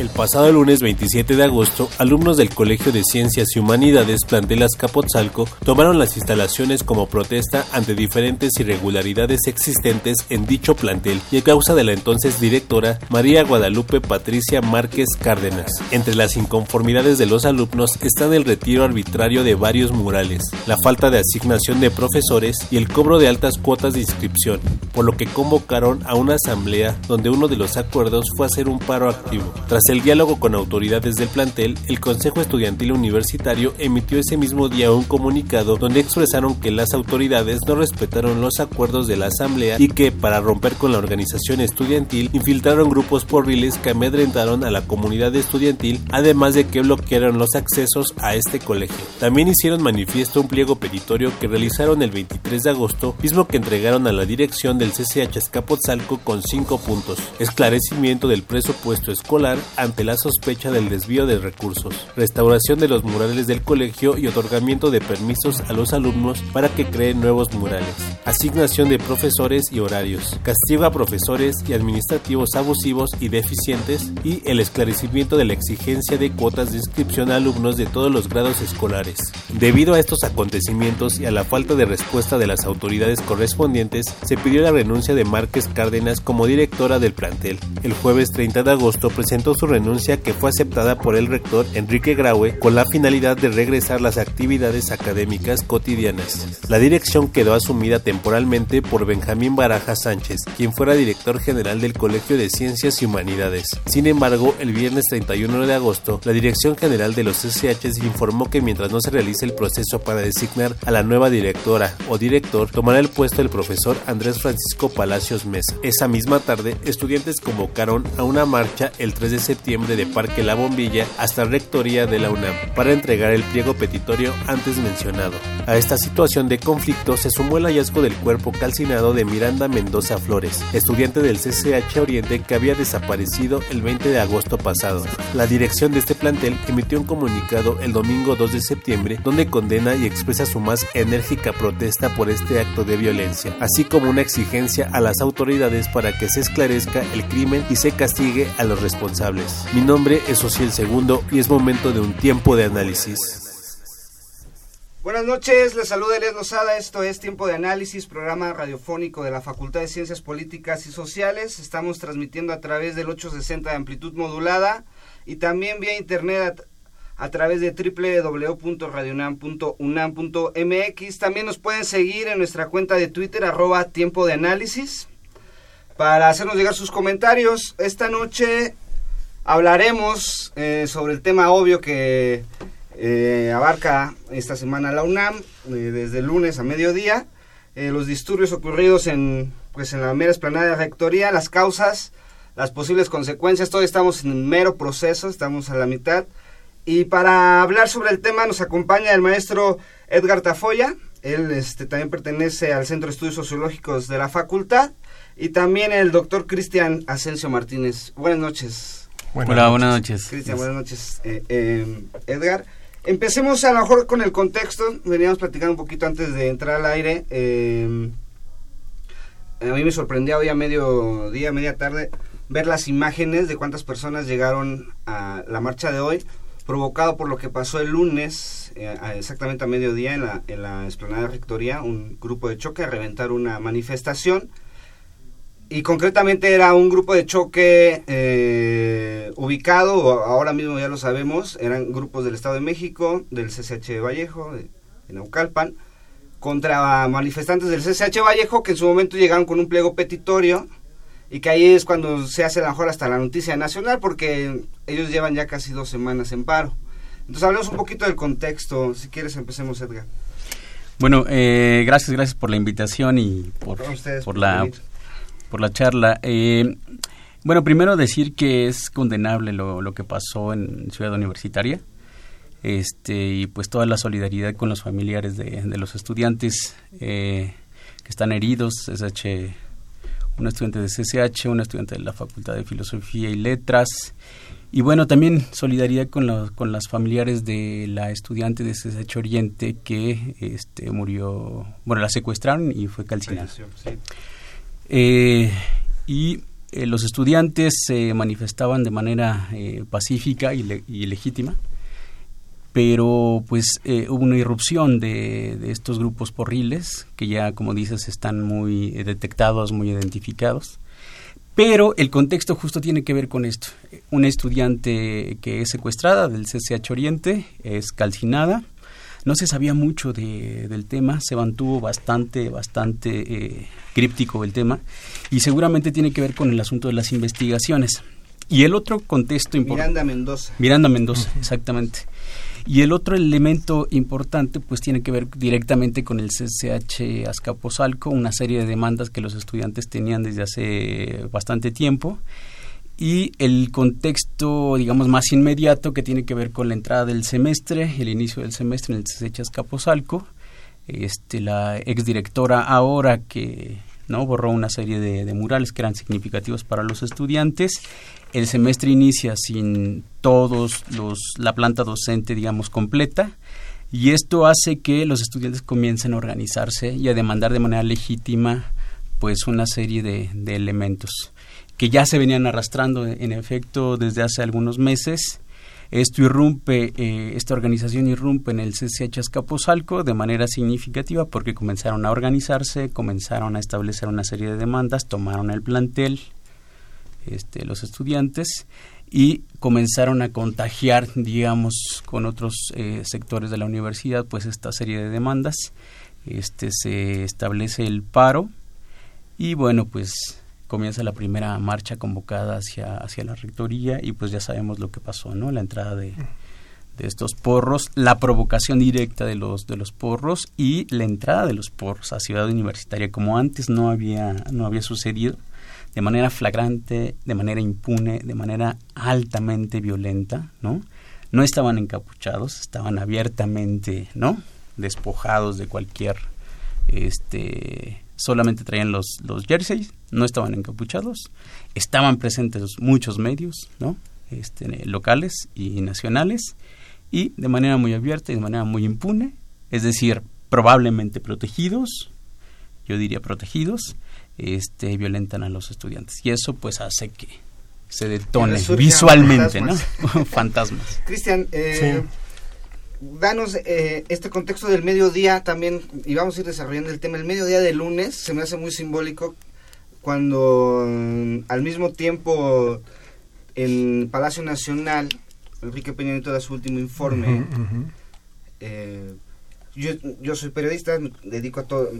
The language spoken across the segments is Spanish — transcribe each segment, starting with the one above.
El pasado lunes 27 de agosto, alumnos del Colegio de Ciencias y Humanidades Plantel Azcapotzalco tomaron las instalaciones como protesta ante diferentes irregularidades existentes en dicho plantel y a causa de la entonces directora María Guadalupe Patricia Márquez Cárdenas. Entre las inconformidades de los alumnos están el retiro arbitrario de varios murales, la falta de asignación de profesores y el cobro de altas cuotas de inscripción, por lo que convocaron a una asamblea donde uno de los acuerdos fue hacer un paro activo. Tras el diálogo con autoridades del plantel, el Consejo Estudiantil Universitario emitió ese mismo día un comunicado donde expresaron que las autoridades no respetaron los acuerdos de la asamblea y que, para romper con la organización estudiantil, infiltraron grupos porriles que amedrentaron a la comunidad estudiantil, además de que bloquearon los accesos a este colegio. También hicieron manifiesto un pliego petitorio que realizaron el 23 de agosto, mismo que entregaron a la dirección del CCH Escapotzalco con cinco puntos. Esclarecimiento del presupuesto escolar, ante la sospecha del desvío de recursos, restauración de los murales del colegio y otorgamiento de permisos a los alumnos para que creen nuevos murales, asignación de profesores y horarios, castigo a profesores y administrativos abusivos y deficientes y el esclarecimiento de la exigencia de cuotas de inscripción a alumnos de todos los grados escolares. Debido a estos acontecimientos y a la falta de respuesta de las autoridades correspondientes, se pidió la renuncia de Márquez Cárdenas como directora del plantel. El jueves 30 de agosto presentó su renuncia que fue aceptada por el rector Enrique Graue con la finalidad de regresar las actividades académicas cotidianas. La dirección quedó asumida temporalmente por Benjamín Baraja Sánchez, quien fuera director general del Colegio de Ciencias y Humanidades. Sin embargo, el viernes 31 de agosto, la Dirección General de los SHs informó que mientras no se realice el proceso para designar a la nueva directora o director, tomará el puesto el profesor Andrés Francisco Palacios Mesa. Esa misma tarde, estudiantes convocaron a una marcha el 3 de septiembre de Parque La Bombilla hasta Rectoría de la UNAM para entregar el pliego petitorio antes mencionado. A esta situación de conflicto se sumó el hallazgo del cuerpo calcinado de Miranda Mendoza Flores, estudiante del CCH Oriente que había desaparecido el 20 de agosto pasado. La dirección de este plantel emitió un comunicado el domingo 2 de septiembre donde condena y expresa su más enérgica protesta por este acto de violencia, así como una exigencia a las autoridades para que se esclarezca el crimen y se castigue a los responsables. Mi nombre es Ociel Segundo y es momento de un tiempo de análisis. Buenas noches, les saluda Elias Lozada, esto es Tiempo de Análisis, programa radiofónico de la Facultad de Ciencias Políticas y Sociales. Estamos transmitiendo a través del 860 de amplitud modulada y también vía internet a, a través de www.radionam.unam.mx. También nos pueden seguir en nuestra cuenta de Twitter, arroba Tiempo de Análisis, para hacernos llegar sus comentarios. Esta noche hablaremos eh, sobre el tema obvio que eh, abarca esta semana la UNAM, eh, desde el lunes a mediodía, eh, los disturbios ocurridos en, pues, en la mera esplanada de rectoría, las causas, las posibles consecuencias, todavía estamos en mero proceso, estamos a la mitad. Y para hablar sobre el tema nos acompaña el maestro Edgar Tafoya, él este, también pertenece al Centro de Estudios Sociológicos de la facultad, y también el doctor Cristian Asensio Martínez. Buenas noches. Buenas Hola, buenas noches. Cristian, buenas noches, eh, eh, Edgar. Empecemos a lo mejor con el contexto. Veníamos platicando un poquito antes de entrar al aire. Eh, a mí me sorprendió hoy a mediodía, media tarde, ver las imágenes de cuántas personas llegaron a la marcha de hoy, provocado por lo que pasó el lunes, eh, exactamente a mediodía, en la, en la explanada de Rectoría, un grupo de choque a reventar una manifestación. Y concretamente era un grupo de choque eh, ubicado, ahora mismo ya lo sabemos, eran grupos del Estado de México, del CCH de Vallejo, de, de Naucalpan, contra manifestantes del CCH Vallejo que en su momento llegaron con un pliego petitorio y que ahí es cuando se hace a lo mejor hasta la noticia nacional porque ellos llevan ya casi dos semanas en paro. Entonces hablemos un poquito del contexto, si quieres empecemos Edgar. Bueno, eh, gracias, gracias por la invitación y por, por la por la charla. Eh, bueno, primero decir que es condenable lo, lo, que pasó en Ciudad Universitaria. Este, y pues toda la solidaridad con los familiares de, de los estudiantes eh, que están heridos, SH una estudiante de CCH, una estudiante de la Facultad de Filosofía y Letras. Y bueno, también solidaridad con, con las familiares de la estudiante de CCH Oriente que este, murió, bueno, la secuestraron y fue calcinada. Eh, y eh, los estudiantes se manifestaban de manera eh, pacífica y, legítima, pero pues eh, hubo una irrupción de, de, estos grupos porriles que ya, como dices, están muy detectados, muy identificados. Pero el contexto justo tiene que ver con esto. Una estudiante que es secuestrada del CCH Oriente es calcinada no se sabía mucho de, del tema, se mantuvo bastante, bastante eh, críptico el tema y seguramente tiene que ver con el asunto de las investigaciones. Y el otro contexto importante... Miranda Mendoza. Miranda Mendoza, exactamente. Y el otro elemento importante pues tiene que ver directamente con el CCH Azcapotzalco, una serie de demandas que los estudiantes tenían desde hace bastante tiempo y el contexto, digamos, más inmediato que tiene que ver con la entrada del semestre, el inicio del semestre en el CSECHAS Capozalco. Este, la exdirectora ahora que no borró una serie de, murales que eran significativos para los estudiantes. El semestre inicia sin todos los la planta docente, digamos, completa. Y esto hace que los estudiantes comiencen a organizarse y a demandar de manera legítima pues una serie de elementos que ya se venían arrastrando en efecto desde hace algunos meses. Esto irrumpe, eh, esta organización irrumpe en el CCH Azcapotzalco de manera significativa porque comenzaron a organizarse, comenzaron a establecer una serie de demandas, tomaron el plantel, este, los estudiantes, y comenzaron a contagiar, digamos, con otros eh, sectores de la universidad, pues esta serie de demandas. Este, se establece el paro y bueno, pues comienza la primera marcha convocada hacia, hacia la rectoría y pues ya sabemos lo que pasó, ¿no? La entrada de, de estos porros, la provocación directa de los, de los porros y la entrada de los porros a Ciudad Universitaria, como antes no había, no había sucedido, de manera flagrante, de manera impune, de manera altamente violenta, ¿no? No estaban encapuchados, estaban abiertamente, ¿no? Despojados de cualquier este solamente traían los, los jerseys, no estaban encapuchados, estaban presentes muchos medios, ¿no? Este, locales y nacionales, y de manera muy abierta y de manera muy impune, es decir, probablemente protegidos, yo diría protegidos, este, violentan a los estudiantes. Y eso pues hace que se detone visualmente, ¿no? fantasmas. Cristian, eh, danos eh, este contexto del mediodía también, y vamos a ir desarrollando el tema. El mediodía de lunes se me hace muy simbólico cuando mm, al mismo tiempo en Palacio Nacional, Enrique Peña Nieto da su último informe. Eh, yo, yo soy periodista, me dedico a todo,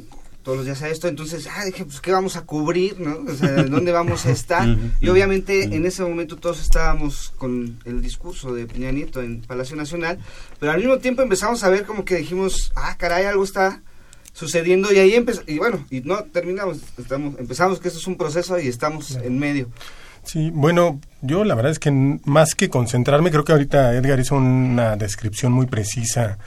todos los días a esto, entonces, ah, dije, pues, ¿qué vamos a cubrir, no? O sea, ¿dónde vamos a estar? y obviamente en ese momento todos estábamos con el discurso de Peña Nieto en Palacio Nacional, pero al mismo tiempo empezamos a ver como que dijimos, ah, caray, algo está sucediendo y ahí empezó, y bueno, y no terminamos, estamos, empezamos que esto es un proceso y estamos en medio. Sí, bueno, yo la verdad es que más que concentrarme, creo que ahorita Edgar hizo una descripción muy precisa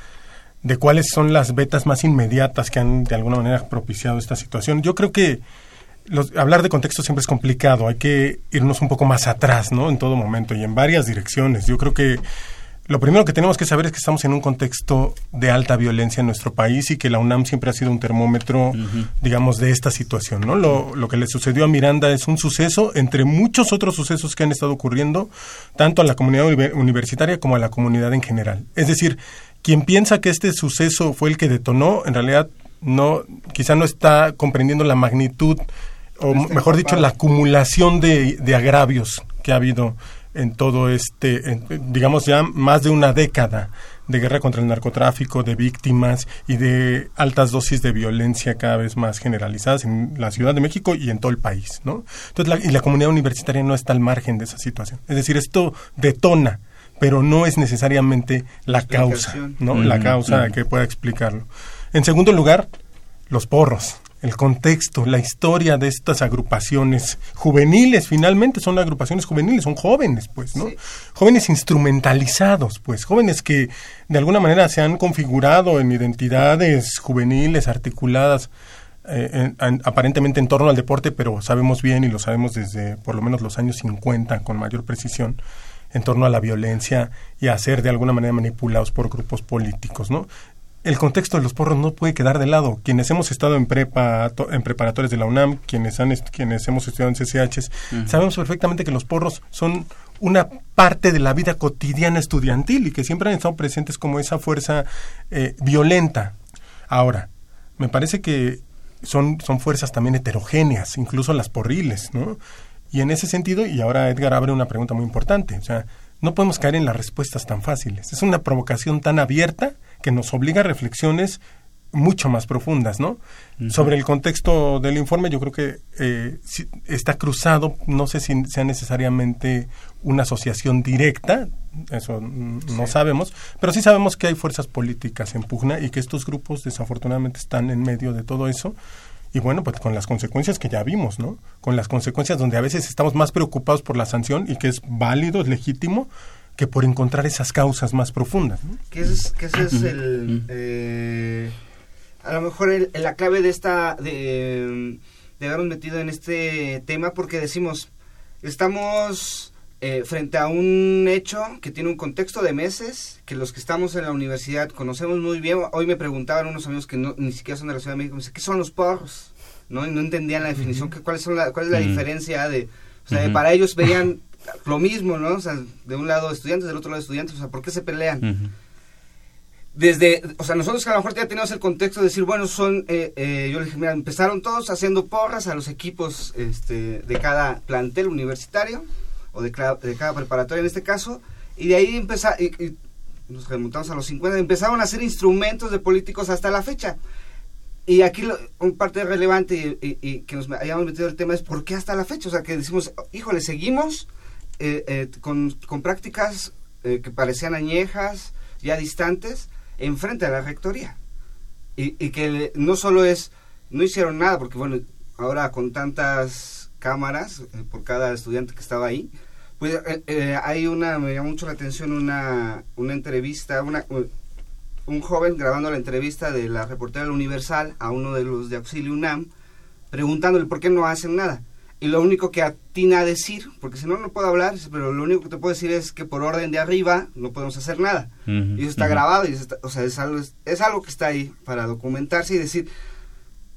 de cuáles son las betas más inmediatas que han de alguna manera propiciado esta situación. Yo creo que hablar de contexto siempre es complicado, hay que irnos un poco más atrás, ¿no? En todo momento y en varias direcciones. Yo creo que lo primero que tenemos que saber es que estamos en un contexto de alta violencia en nuestro país y que la UNAM siempre ha sido un termómetro, digamos, de esta situación, ¿no? Lo, lo que le sucedió a Miranda es un suceso entre muchos otros sucesos que han estado ocurriendo, tanto a la comunidad universitaria como a la comunidad en general. Es decir, quien piensa que este suceso fue el que detonó, en realidad no, quizá no está comprendiendo la magnitud, o mejor dicho, la acumulación de, agravios que ha habido en todo este, digamos ya más de una década de guerra contra el narcotráfico, de víctimas y de altas dosis de violencia cada vez más generalizadas en la Ciudad de México y en todo el país, ¿no? Entonces, y la comunidad universitaria no está al margen de esa situación. Es decir, esto detona pero no es necesariamente la causa, ¿no? la causa que pueda explicarlo. En segundo lugar, los porros, el contexto, la historia de estas agrupaciones juveniles, finalmente son agrupaciones juveniles, son jóvenes, pues, ¿no? Jóvenes instrumentalizados, pues, jóvenes que de alguna manera se han configurado en identidades juveniles articuladas eh, aparentemente en torno al deporte, pero sabemos bien y lo sabemos desde por lo menos los años 50 con mayor precisión, en torno a la violencia y a ser de alguna manera manipulados por grupos políticos, ¿no? El contexto de los porros no puede quedar de lado. Quienes hemos estado en prepa, en preparatorios de la UNAM, quienes han quienes hemos estudiado en CCHs, sabemos perfectamente que los porros son una parte de la vida cotidiana estudiantil y que siempre han estado presentes como esa fuerza eh, violenta. Ahora, me parece que son, son fuerzas también heterogéneas, incluso las porriles, ¿no? Y en ese sentido, y ahora Edgar abre una pregunta muy importante, o sea, no podemos caer en las respuestas tan fáciles. Es una provocación tan abierta que nos obliga a reflexiones mucho más profundas, ¿no? Sobre el contexto del informe, yo creo que eh, está cruzado, no sé si sea necesariamente una asociación directa, eso no sabemos, pero sí sabemos que hay fuerzas políticas en pugna y que estos grupos desafortunadamente están en medio de todo eso y bueno, pues con las consecuencias que ya vimos, ¿no? Con las consecuencias donde a veces estamos más preocupados por la sanción y que es válido, es legítimo, que por encontrar esas causas más profundas. ¿no? Que ese es, que ese es el... Eh, a lo mejor el, la clave de esta... De, de habernos metido en este tema porque decimos, estamos eh, frente a un hecho que tiene un contexto de meses, que los que estamos en la universidad conocemos muy bien. Hoy me preguntaban unos amigos que no, ni siquiera son de la Ciudad de México, me dicen, ¿qué son los porros? ¿No? Y no entendían la definición, cuál, son la, cuál es la diferencia de... O sea, para ellos veían lo mismo, ¿no? O sea, de un lado estudiantes, del otro lado estudiantes, o sea, ¿por qué se pelean? Desde, o sea, nosotros que a lo mejor ya tenemos el contexto de decir, bueno, son, eh, eh, yo les dije, mira, empezaron todos haciendo porras a los equipos este, de cada plantel universitario, o de cada, de preparatoria en este caso, y de ahí empezar, nos remontamos a los 50, empezaron a hacer instrumentos de políticos hasta la fecha. Y aquí un parte relevante y, que nos hayamos metido el tema es por qué hasta la fecha. O sea, que decimos, híjole, seguimos eh, eh, con, con, prácticas eh, que parecían añejas, ya distantes, enfrente a la rectoría. Y, y que no solo es, no hicieron nada, porque bueno, ahora con tantas cámaras por cada estudiante que estaba ahí. Pues eh, eh, hay una, me llamó mucho la atención una, una entrevista, una, un joven grabando la entrevista de la reportera del Universal a uno de los de Auxilio UNAM, preguntándole por qué no hacen nada. Y lo único que atina a decir, porque si no, no puedo hablar, pero lo único que te puedo decir es que por orden de arriba no podemos hacer nada. y eso está grabado, y o sea, es algo, es algo que está ahí para documentarse y decir,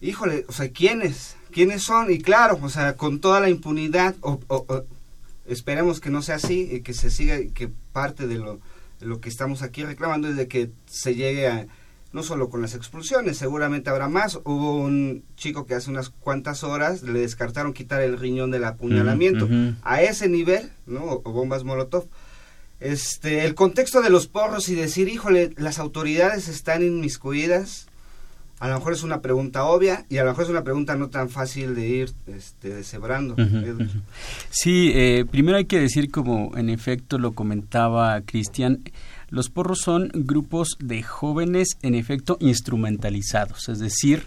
híjole, o sea, ¿quiénes? quiénes son y claro, o sea, con toda la impunidad, o, esperemos que no sea así y que se siga, que parte de lo, lo que estamos aquí reclamando es de que se llegue a, no solo con las expulsiones, seguramente habrá más. Hubo un chico que hace unas cuantas horas le descartaron quitar el riñón del apuñalamiento. A ese nivel, ¿no? O, bombas Molotov. Este, el contexto de los porros y decir, híjole, las autoridades están inmiscuidas, a lo mejor es una pregunta obvia y a lo mejor es una pregunta no tan fácil de ir este, deshebrando. Sí, eh, primero hay que decir, como en efecto lo comentaba Cristian, los porros son grupos de jóvenes en efecto instrumentalizados, es decir,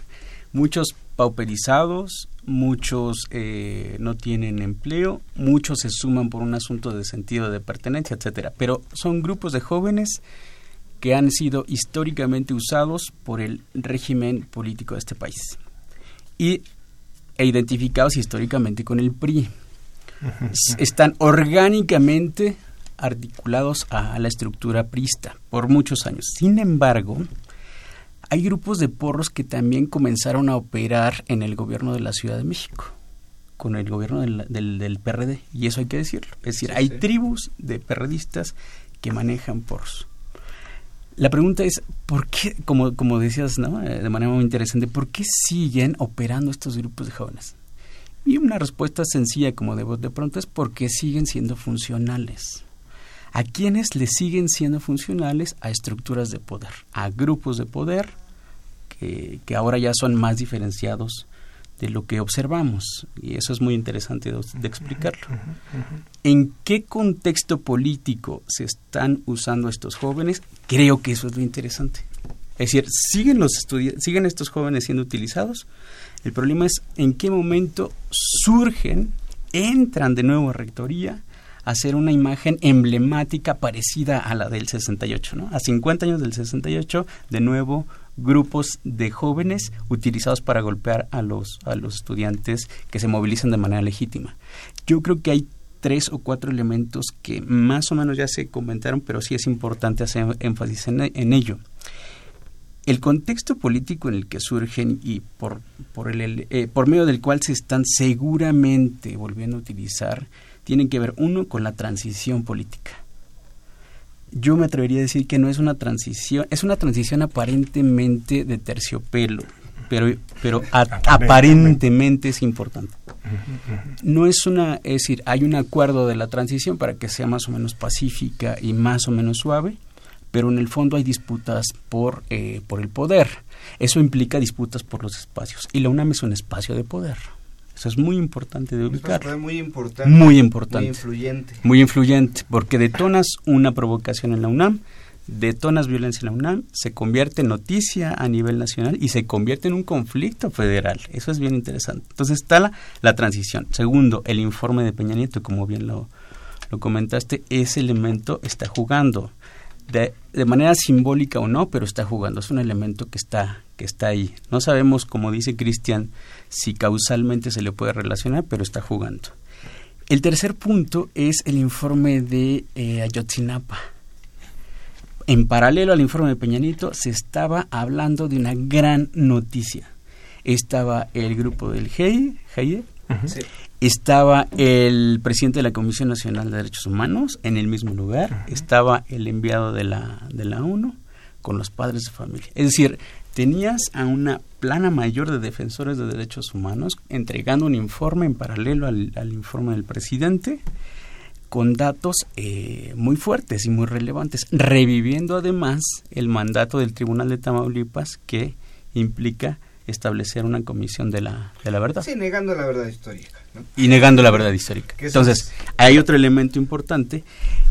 muchos pauperizados, muchos eh, no tienen empleo, muchos se suman por un asunto de sentido de pertenencia, etcétera. Pero son grupos de jóvenes que han sido históricamente usados por el régimen político de este país y, e identificados históricamente con el PRI. Están orgánicamente articulados a la estructura prista por muchos años. Sin embargo, hay grupos de porros que también comenzaron a operar en el gobierno de la Ciudad de México, con el gobierno del, del, del PRD, y eso hay que decirlo. Es decir, hay tribus de perredistas que manejan porros. La pregunta es, ¿por qué, como, como decías. Eh, de manera muy interesante, ¿por qué siguen operando estos grupos de jóvenes? Y una respuesta sencilla, como de, de pronto, es porque siguen siendo funcionales. ¿A quiénes le siguen siendo funcionales? A estructuras de poder, a grupos de poder que, que ahora ya son más diferenciados de lo que observamos. Y eso es muy interesante de, explicarlo. ¿En qué contexto político se están usando estos jóvenes? Creo que eso es lo interesante. Es decir, ¿siguen, los ¿siguen estos jóvenes siendo utilizados? El problema es en qué momento surgen, entran de nuevo a Rectoría, a hacer una imagen emblemática parecida a la del 68, ¿no? A 50 años del 68, de nuevo grupos de jóvenes utilizados para golpear a los, a los estudiantes que se movilizan de manera legítima. Yo creo que hay tres o cuatro elementos que más o menos ya se comentaron, pero sí es importante hacer énfasis en, ello. El contexto político en el que surgen y por, por, el, eh, por medio del cual se están seguramente volviendo a utilizar, tienen que ver uno con la transición política yo me atrevería a decir que no es una transición, es una transición aparentemente de terciopelo, pero, pero aparentemente. es importante. No es una, es decir, hay un acuerdo de la transición para que sea más o menos pacífica y más o menos suave, pero en el fondo hay disputas por, eh, por el poder. Eso implica disputas por los espacios. Y la UNAM es un espacio de poder. Eso es muy importante de ubicar. Muy importante. Muy importante. Muy influyente. Muy influyente, porque detonas una provocación en la UNAM, detonas violencia en la UNAM, se convierte en noticia a nivel nacional y se convierte en un conflicto federal. Eso es bien interesante. Entonces está la, la transición. Segundo, el informe de Peña Nieto, como bien lo, lo comentaste, ese elemento está jugando. De, de, manera simbólica o no, pero está jugando. Es un elemento que está, que está ahí. No sabemos, como dice Cristian, si causalmente se le puede relacionar, pero está jugando. El tercer punto es el informe de eh, Ayotzinapa. En paralelo al informe de Peñanito se estaba hablando de una gran noticia. Estaba el grupo del GEI, estaba el presidente de la Comisión Nacional de Derechos Humanos en el mismo lugar, estaba el enviado de la, de la ONU con los padres de familia. Es decir, tenías a una plana mayor de defensores de derechos humanos entregando un informe en paralelo al, informe del presidente con datos eh, muy fuertes y muy relevantes, reviviendo además el mandato del Tribunal de Tamaulipas que implica establecer una comisión de la, de la verdad. Sí, negando la verdad histórica. Y negando la verdad histórica. Entonces, hay otro elemento importante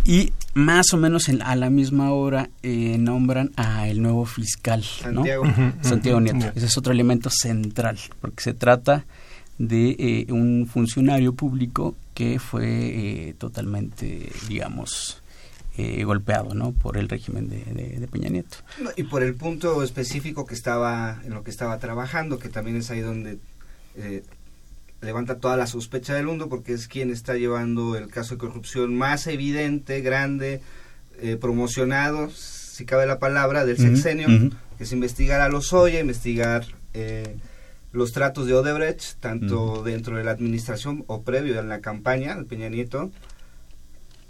y más o menos a la misma hora eh, nombran a el nuevo fiscal, Santiago, Santiago Nieto. Ese es otro elemento central, porque se trata de eh, un funcionario público que fue eh, totalmente, digamos, golpeado ¿no? por el régimen de, Peña Nieto. y por el punto específico que estaba, en lo que estaba trabajando, que también es ahí donde levanta toda la sospecha del mundo porque es quien está llevando el caso de corrupción más evidente, grande, eh, promocionado, si cabe la palabra, del sexenio, que es investigar a los Oye, investigar eh, los tratos de Odebrecht, tanto dentro de la administración o previo en la campaña del Peña Nieto.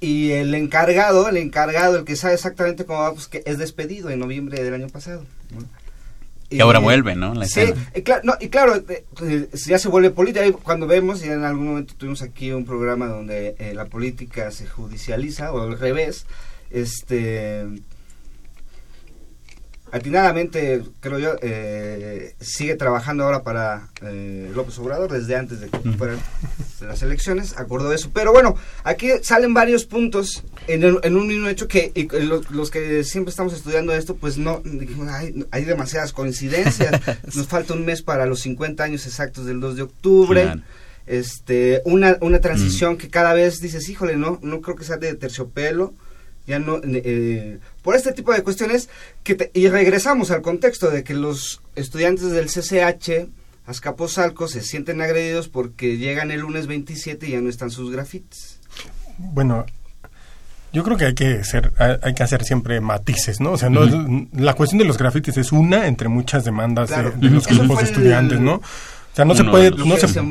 Y el encargado, el encargado, el que sabe exactamente cómo va, pues que es despedido en noviembre del año pasado. Y ahora vuelve, ¿no? sí, y claro, y claro eh, eh, ya se vuelve política. Cuando vemos, y en algún momento tuvimos aquí un programa donde eh, la política se judicializa, o al revés, este atinadamente, creo yo, eh, sigue trabajando ahora para eh, López Obrador desde antes de que fueran las elecciones, acordó eso. Pero bueno, aquí salen varios puntos en, un mismo hecho que los, que siempre estamos estudiando esto, pues no, hay, hay, demasiadas coincidencias. Nos falta un mes para los 50 años exactos del 2 de octubre. Este, una, una transición que cada vez dices, híjole, no, no creo que sea de terciopelo ya no eh, por este tipo de cuestiones que y regresamos al contexto de que los estudiantes del CCH Azcapotzalco se sienten agredidos porque llegan el lunes 27 y ya no están sus grafitis. Bueno, yo creo que hay que hacer, hay que hacer siempre matices, ¿no? O sea, no la cuestión de los grafitis es una entre muchas demandas de, los grupos de estudiantes, ¿no? Sea, no se puede no se,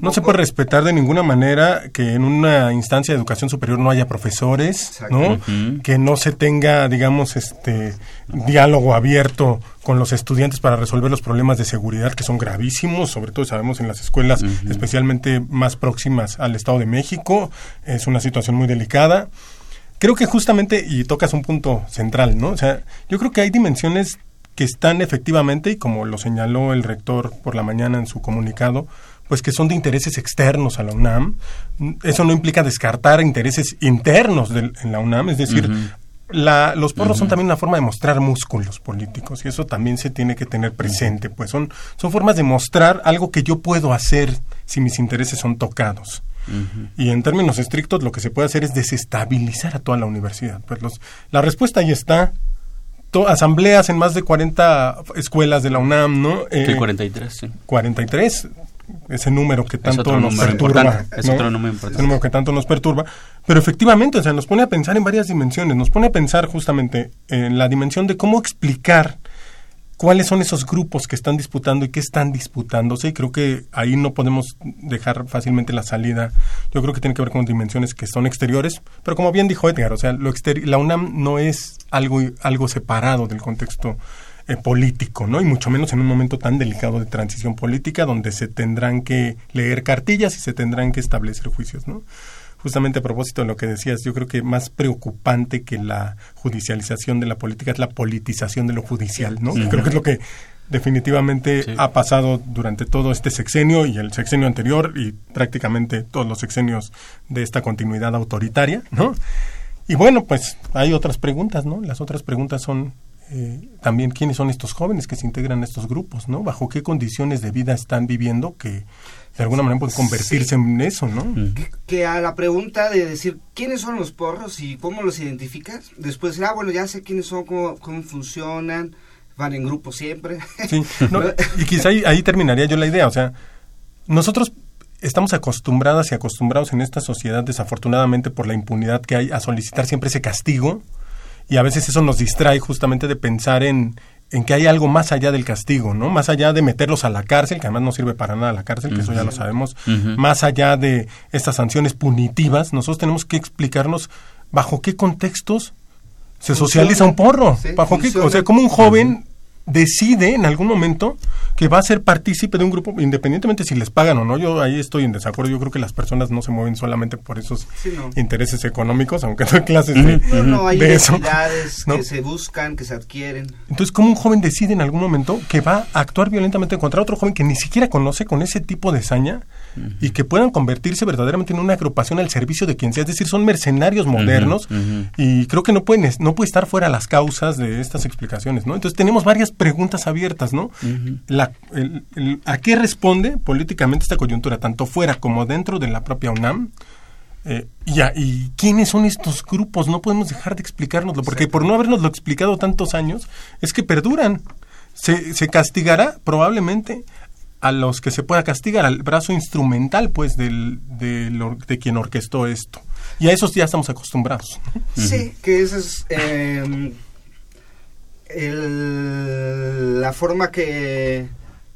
no se puede respetar de ninguna manera que en una instancia de educación superior no haya profesores, ¿no? Que no se tenga, digamos, este diálogo abierto con los estudiantes para resolver los problemas de seguridad que son gravísimos, sobre todo sabemos en las escuelas especialmente más próximas al Estado de México, es una situación muy delicada. Creo que justamente, y tocas un punto central, ¿no? O sea, yo creo que hay dimensiones que están efectivamente, y como lo señaló el rector por la mañana en su comunicado, pues que son de intereses externos a la UNAM. Eso no implica descartar intereses internos en la UNAM, es decir, la, los porros son también una forma de mostrar músculos políticos y eso también se tiene que tener presente, pues son, son formas de mostrar algo que yo puedo hacer si mis intereses son tocados. Y en términos estrictos lo que se puede hacer es desestabilizar a toda la universidad. Pues los, la respuesta ahí está, asambleas en más de 40 escuelas de la UNAM, ¿no? Eh, 43, sí. 43, ese número que tanto nos perturba. Es otro número importante. Ese número que tanto nos perturba. Pero efectivamente, o sea, nos pone a pensar en varias dimensiones. Nos pone a pensar justamente en la dimensión de cómo explicar cuáles son esos grupos que están disputando y qué están disputándose. Y creo que ahí no podemos dejar fácilmente la salida. Yo creo que tiene que ver con dimensiones que son exteriores. Pero como bien dijo Edgar, o sea, lo la UNAM no es algo, algo separado del contexto eh, político, ¿no? Y mucho menos en un momento tan delicado de transición política donde se tendrán que leer cartillas y se tendrán que establecer juicios, ¿no? Justamente a propósito de lo que decías, yo creo que más preocupante que la judicialización de la política es la politización de lo judicial, ¿no? Creo que es lo que definitivamente ha pasado durante todo este sexenio y el sexenio anterior y prácticamente todos los sexenios de esta continuidad autoritaria, ¿no? Y bueno, pues hay otras preguntas, ¿no? Las otras preguntas son eh, también quiénes son estos jóvenes que se integran a estos grupos, ¿no? Bajo qué condiciones de vida están viviendo que de alguna manera pueden convertirse en eso, ¿no? Que, a la pregunta de decir quiénes son los porros y cómo los identificas, después decir, ah, bueno, ya sé quiénes son, cómo, cómo funcionan, van en grupo siempre. Sí, y quizá ahí, ahí terminaría yo la idea, o sea, nosotros estamos acostumbradas y acostumbrados en esta sociedad, desafortunadamente por la impunidad que hay, a solicitar siempre ese castigo y a veces eso nos distrae justamente de pensar en, en que hay algo más allá del castigo, ¿no? Más allá de meterlos a la cárcel, que además no sirve para nada la cárcel, que eso ya lo sabemos, más allá de estas sanciones punitivas, nosotros tenemos que explicarnos bajo qué contextos se socializa un porro, bajo qué, o sea, como un joven decide en algún momento que va a ser partícipe de un grupo, independientemente si les pagan o no. Yo ahí estoy en desacuerdo. Yo creo que las personas no se mueven solamente por esos intereses económicos, aunque doy clases de, no, hay eso. que se buscan, que se adquieren. Entonces, ¿cómo un joven decide en algún momento que va a actuar violentamente contra otro joven que ni siquiera conoce con ese tipo de saña y que puedan convertirse verdaderamente en una agrupación al servicio de quien sea? Es decir, son mercenarios modernos y creo que no pueden no puede estar fuera las causas de estas explicaciones, ¿no? Entonces, tenemos varias preguntas abiertas, ¿no? la, ¿A qué responde políticamente esta coyuntura, tanto fuera como dentro de la propia UNAM? Eh, y, y, quiénes son estos grupos? No podemos dejar de explicárnoslo, porque por no habernoslo explicado tantos años, es que perduran. Se, se castigará probablemente a los que se pueda castigar, al brazo instrumental, pues, del, de, quien orquestó esto. Y a esos ya estamos acostumbrados. Sí, que eso es... Eh, el, la forma que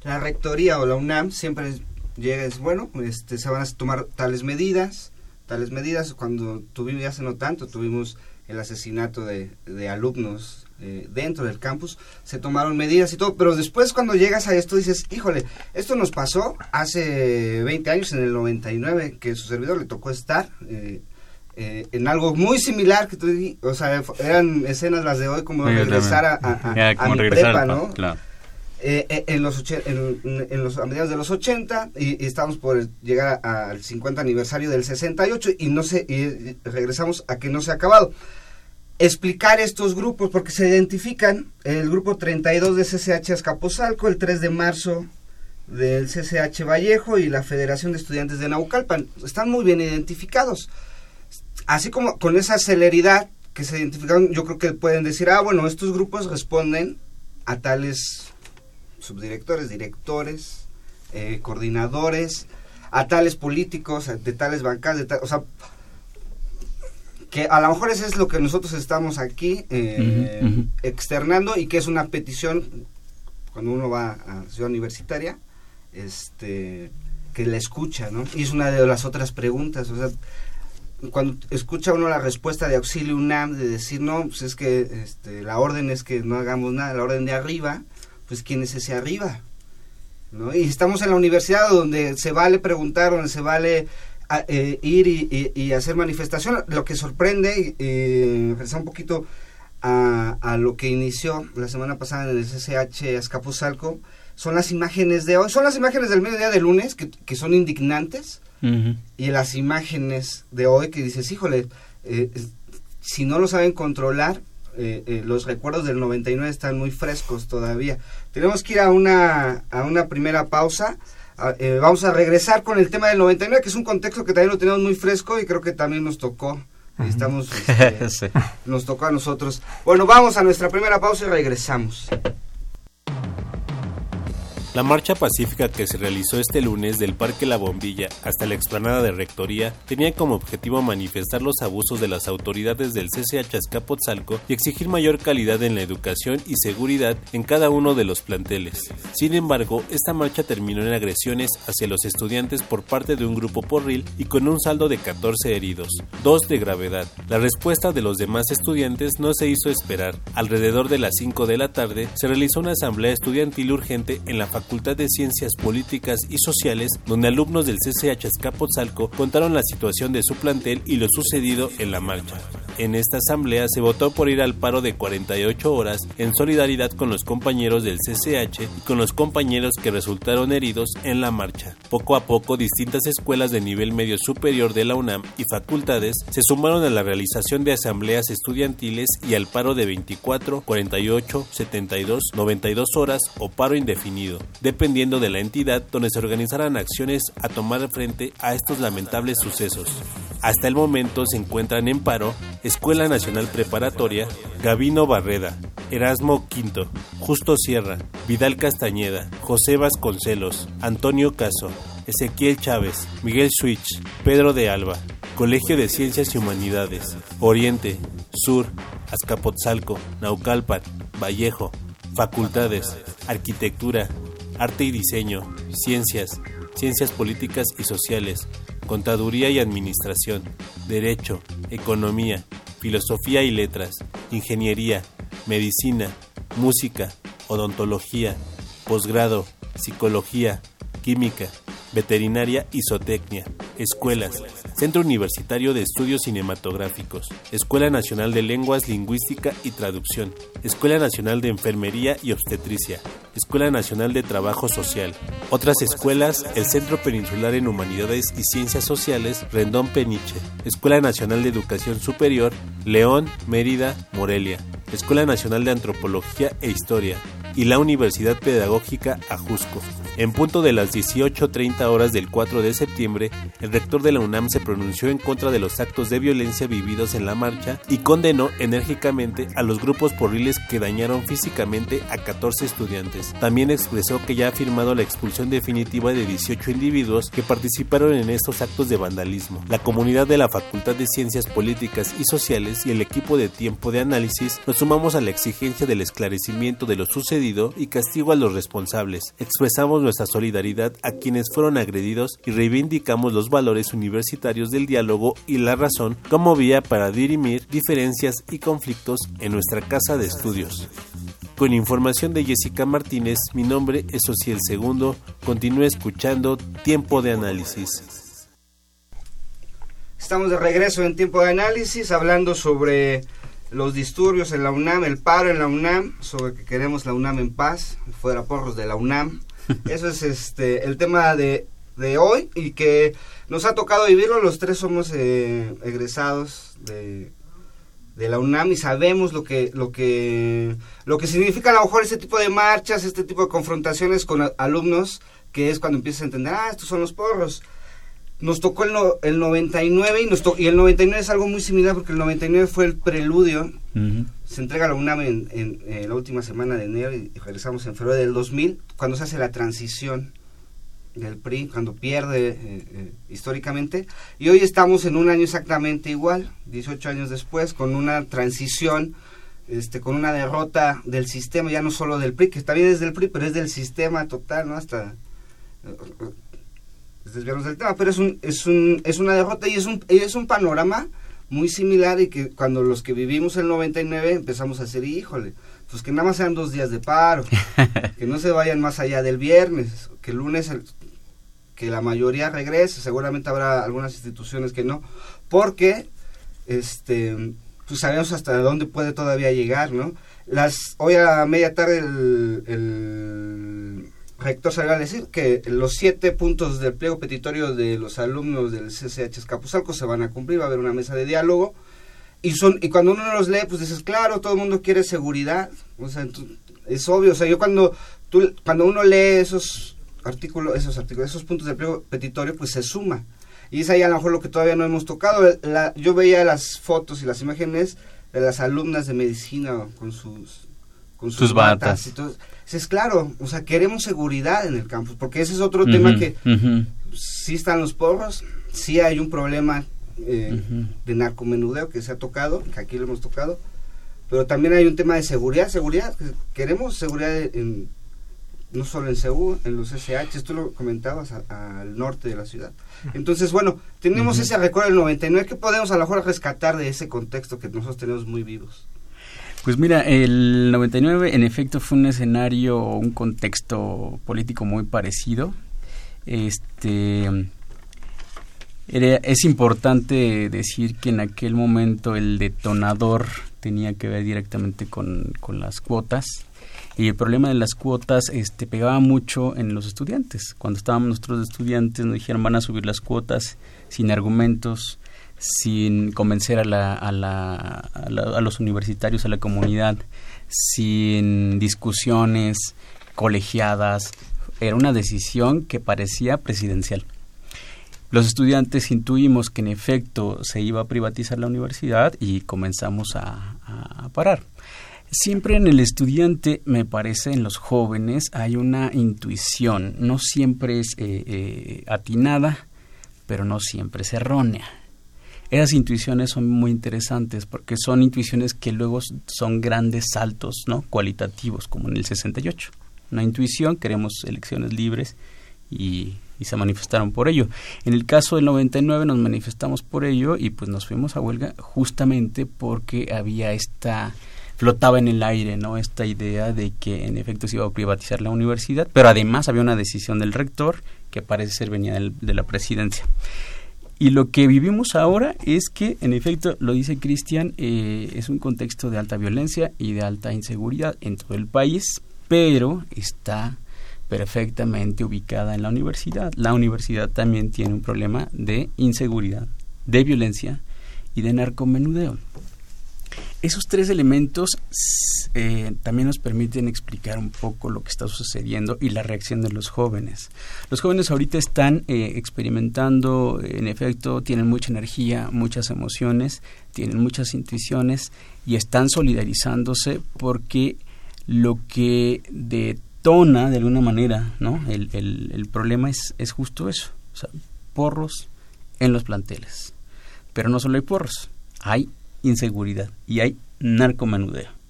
la rectoría o la UNAM siempre llega es, bueno, este, se van a tomar tales medidas, tales medidas. Cuando tuvimos, ya hace no tanto, tuvimos el asesinato de, de alumnos eh, dentro del campus, se tomaron medidas y todo, pero después cuando llegas a esto dices, híjole, esto nos pasó hace 20 años, en el 99, que su servidor le tocó estar. Eh, eh, en algo muy similar que tú o sea, eran escenas las de hoy como regresar a, a, mi prepa, ¿no? Eh, eh, en los en, los a mediados de los 80 y, estamos por llegar al 50 aniversario del 68 y no sé y regresamos a que no se ha acabado explicar estos grupos porque se identifican el grupo 32 de CCH Azcapotzalco el 3 de marzo del CCH Vallejo y la Federación de Estudiantes de Naucalpan. Están muy bien identificados. Así como con esa celeridad que se identificaron, yo creo que pueden decir, ah, bueno, estos grupos responden a tales subdirectores, directores, eh, coordinadores, a tales políticos, de tales bancadas, de o sea, que a lo mejor eso es lo que nosotros estamos aquí eh, externando y que es una petición cuando uno va a ciudad universitaria, este que la escucha, ¿no? Y es una de las otras preguntas, o sea, cuando escucha uno la respuesta de auxilio UNAM de decir, no, pues es que este, la orden es que no hagamos nada, la orden de arriba, pues ¿quién es ese arriba? ¿No? Y estamos en la universidad donde se vale preguntar, donde se vale eh, ir y, hacer manifestación. Lo que sorprende, y un poquito a, a, lo que inició la semana pasada en el CCH Azcapotzalco, son las imágenes de hoy, son las imágenes del mediodía de lunes que, que son indignantes, y las imágenes de hoy que dices, híjole, eh, si no lo saben controlar, eh, eh, los recuerdos del 99 están muy frescos todavía. Tenemos que ir a una, a una primera pausa. Vamos a regresar con el tema del 99, que es un contexto que también lo tenemos muy fresco y creo que también nos tocó Estamos, este, nos tocó a nosotros. Bueno, vamos a nuestra primera pausa y regresamos. La marcha pacífica que se realizó este lunes del Parque La Bombilla hasta la explanada de Rectoría tenía como objetivo manifestar los abusos de las autoridades del CCH Azcapotzalco y exigir mayor calidad en la educación y seguridad en cada uno de los planteles. Sin embargo, esta marcha terminó en agresiones hacia los estudiantes por parte de un grupo porril y con un saldo de 14 heridos, dos de gravedad. La respuesta de los demás estudiantes no se hizo esperar. Alrededor de las 5 de la tarde se realizó una asamblea estudiantil urgente en la Facultad Facultad de Ciencias Políticas y Sociales, donde alumnos del CCH Escapotzalco contaron la situación de su plantel y lo sucedido en la marcha. En esta asamblea se votó por ir al paro de 48 horas en solidaridad con los compañeros del CCH y con los compañeros que resultaron heridos en la marcha. Poco a poco, distintas escuelas de nivel medio superior de la UNAM y facultades se sumaron a la realización de asambleas estudiantiles y al paro de 24, 48, 72, 92 horas o paro indefinido, dependiendo de la entidad donde se organizaran acciones a tomar frente a estos lamentables sucesos. Hasta el momento se encuentran en paro Escuela Nacional Preparatoria, Gavino Barreda, Erasmo Quinto, Justo Sierra, Vidal Castañeda, José Vasconcelos, Antonio Caso, Ezequiel Chávez, Miguel Switch, Pedro de Alba, Colegio de Ciencias y Humanidades, Oriente, Sur, Azcapotzalco, Naucalpan, Vallejo, Facultades, Arquitectura, Arte y Diseño, Ciencias, Ciencias Políticas y Sociales, Contaduría y Administración, Derecho, Economía, Filosofía y Letras, Ingeniería, Medicina, Música, Odontología, Posgrado, Psicología, Química, Veterinaria y Zootecnia, Escuelas, Centro Universitario de Estudios Cinematográficos, Escuela Nacional de Lenguas, Lingüística y Traducción, Escuela Nacional de Enfermería y Obstetricia, Escuela Nacional de Trabajo Social. Otras escuelas, el Centro Peninsular en Humanidades y Ciencias Sociales, Rendón Peniche, Escuela Nacional de Educación Superior, León, Mérida, Morelia, Escuela Nacional de Antropología e Historia, y la Universidad Pedagógica Ajusco. En punto de las 18.30 horas del 4 de septiembre, el rector de la UNAM se pronunció en contra de los actos de violencia vividos en la marcha y condenó enérgicamente a los grupos porriles que dañaron físicamente a 14 estudiantes. También expresó que ya ha firmado la expulsión definitiva de 18 individuos que participaron en estos actos de vandalismo. La comunidad de la Facultad de Ciencias Políticas y Sociales y el equipo de tiempo de análisis nos sumamos a la exigencia del esclarecimiento de lo sucedido y castigo a los responsables. Expresamos nuestra solidaridad a quienes fueron agredidos y reivindicamos los valores universitarios del diálogo y la razón como vía para dirimir diferencias y conflictos en nuestra casa de estudios. Con información de Jessica Martínez, mi nombre es Ociel Segundo. Continúe escuchando Tiempo de Análisis. Estamos de regreso en Tiempo de Análisis hablando sobre los disturbios en la UNAM, el paro en la UNAM, sobre que queremos la UNAM en paz, fuera porros de la UNAM. Eso es este el tema de, de hoy y que nos ha tocado vivirlo. Los tres somos eh, egresados de, de la UNAM y sabemos lo que lo que lo que significa a lo mejor este tipo de marchas, este tipo de confrontaciones con alumnos, que es cuando empiezas a entender, ah, estos son los porros nos tocó el, el 99 y, nos y el 99 es algo muy similar porque el 99 fue el preludio. Se entrega la UNAM en, la última semana de enero y regresamos en febrero del 2000, cuando se hace la transición del PRI, cuando pierde eh, eh, históricamente. Y hoy estamos en un año exactamente igual, 18 años después, con una transición, este, con una derrota del sistema, ya no solo del PRI, que está bien desde el PRI, pero es del sistema total, ¿no? Hasta desviarnos del tema, pero es, un, es, un, es una derrota y es un, es un panorama muy similar y que cuando los que vivimos el 99 empezamos a decir, híjole, pues que nada más sean dos días de paro, que no se vayan más allá del viernes, que el lunes que la mayoría regrese, seguramente habrá algunas instituciones que no, porque este pues sabemos hasta dónde puede todavía llegar, ¿no? Las hoy a media tarde el rector salió a decir que los siete puntos del pliego petitorio de los alumnos del CCH Escapuzalco se van a cumplir, va a haber una mesa de diálogo. Y, son, y cuando uno los lee, pues dices, claro, todo el mundo quiere seguridad. O sea, es obvio. O sea, yo cuando, tú, cuando uno lee esos artículos, esos artículos, esos puntos del pliego petitorio, pues se suma. Y es ahí a lo mejor lo que todavía no hemos tocado. yo veía las fotos y las imágenes de las alumnas de medicina con sus con sus, batas. Entonces, es claro, o sea, queremos seguridad en el campus, porque ese es otro tema que sí están los porros, sí hay un problema eh, de narcomenudeo que se ha tocado, que aquí lo hemos tocado, pero también hay un tema de seguridad, seguridad, queremos seguridad en, no solo en Seúl, en los SH, tú lo comentabas al norte de la ciudad. Entonces, bueno, tenemos ese recuerdo del 99, que podemos a lo mejor rescatar de ese contexto que nosotros tenemos muy vivos? Pues mira, el 99 en efecto fue un escenario, un contexto político muy parecido. Este es importante decir que en aquel momento el detonador tenía que ver directamente con, con las cuotas y el problema de las cuotas este pegaba mucho en los estudiantes. Cuando estábamos nosotros estudiantes nos dijeron van a subir las cuotas sin argumentos, sin convencer a, la, a, la, a, los universitarios, a la comunidad, sin discusiones colegiadas. Era una decisión que parecía presidencial. Los estudiantes intuimos que en efecto se iba a privatizar la universidad y comenzamos a, parar. Siempre en el estudiante, me parece, en los jóvenes, hay una intuición. No siempre es eh, eh, atinada, pero no siempre es errónea. Esas intuiciones son muy interesantes porque son intuiciones que luego son grandes saltos ¿no? cualitativos, como en el 68. Una intuición, queremos elecciones libres y, se manifestaron por ello. En el caso del 99 nos manifestamos por ello y pues nos fuimos a huelga justamente porque había esta flotaba en el aire, ¿no? Esta idea de que en efecto se iba a privatizar la universidad, pero además había una decisión del rector que parece ser venía de la presidencia. Y lo que vivimos ahora es que, en efecto, lo dice Cristian, eh, es un contexto de alta violencia y de alta inseguridad en todo el país, pero está perfectamente ubicada en la universidad. La universidad también tiene un problema de inseguridad, de violencia y de narcomenudeo. Esos tres elementos eh, también nos permiten explicar un poco lo que está sucediendo y la reacción de los jóvenes. Los jóvenes ahorita están eh, experimentando, en efecto, tienen mucha energía, muchas emociones, tienen muchas intuiciones y están solidarizándose porque lo que detona de alguna manera ¿no? el, problema es, es justo eso, o sea, porros en los planteles. Pero no solo hay porros, hay inseguridad y hay narcomenudeo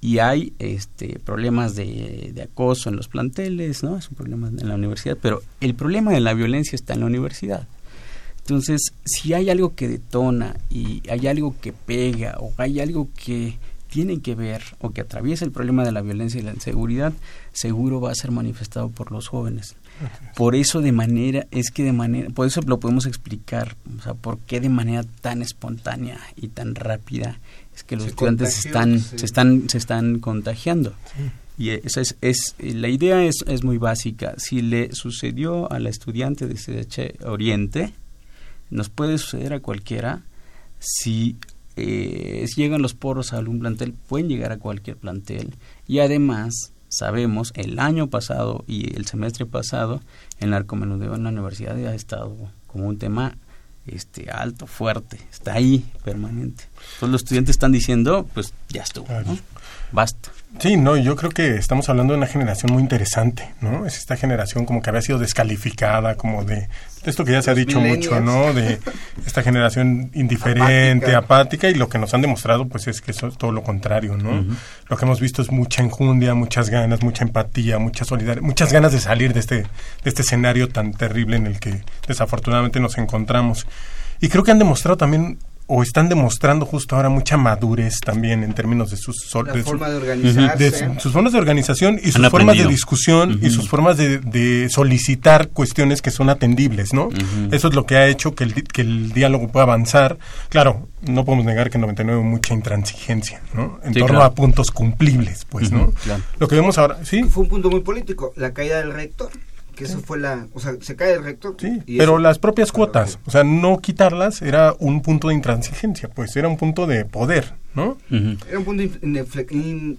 y hay este problemas de, acoso en los planteles, ¿no? Es un problema en la universidad, pero el problema de la violencia está en la universidad. Entonces, si hay algo que detona y hay algo que pega o hay algo que tiene que ver o que atraviesa el problema de la violencia y la inseguridad, seguro va a ser manifestado por los jóvenes. Por eso de manera, es que de manera, por eso lo podemos explicar, o sea, por qué de manera tan espontánea y tan rápida es que los estudiantes están, se están, se están contagiando. Y esa es, es, la idea es, es muy básica. Si le sucedió a la estudiante de CDH Oriente, nos puede suceder a cualquiera. Si eh, llegan los poros a algún plantel, pueden llegar a cualquier plantel. Y además, sabemos, el año pasado y el semestre pasado, el narcomenudeo en la universidad ha estado como un tema este alto, fuerte, está ahí permanente. Entonces los estudiantes están diciendo, pues ya estuvo, ¿no? Basta. Sí, no, yo creo que estamos hablando de una generación muy interesante, ¿no? Es esta generación como que había sido descalificada, como de, esto que ya se ha dicho mucho, ¿no? De esta generación indiferente, apática. y lo que nos han demostrado, pues es que eso es todo lo contrario, ¿no? Lo que hemos visto es mucha enjundia, muchas ganas, mucha empatía, mucha solidaridad, muchas ganas de salir de este, de este escenario tan terrible en el que desafortunadamente nos encontramos. Y creo que han demostrado también o están demostrando justo ahora mucha madurez también en términos de sus de, forma de, organizarse. sus formas de organización y sus formas de discusión y sus formas de, solicitar cuestiones que son atendibles, ¿no? Eso es lo que ha hecho que el, que el diálogo pueda avanzar. Claro, no podemos negar que en 99 hubo mucha intransigencia, ¿no? En torno a puntos cumplibles, pues, ¿no? Lo que vemos ahora, sí. Fue un punto muy político, la caída del rector que eso fue la, o sea, se cae el rector. Sí, pero las propias cuotas, o sea, no quitarlas era un punto de intransigencia, pues era un punto de poder, ¿no? Era un punto inflexible.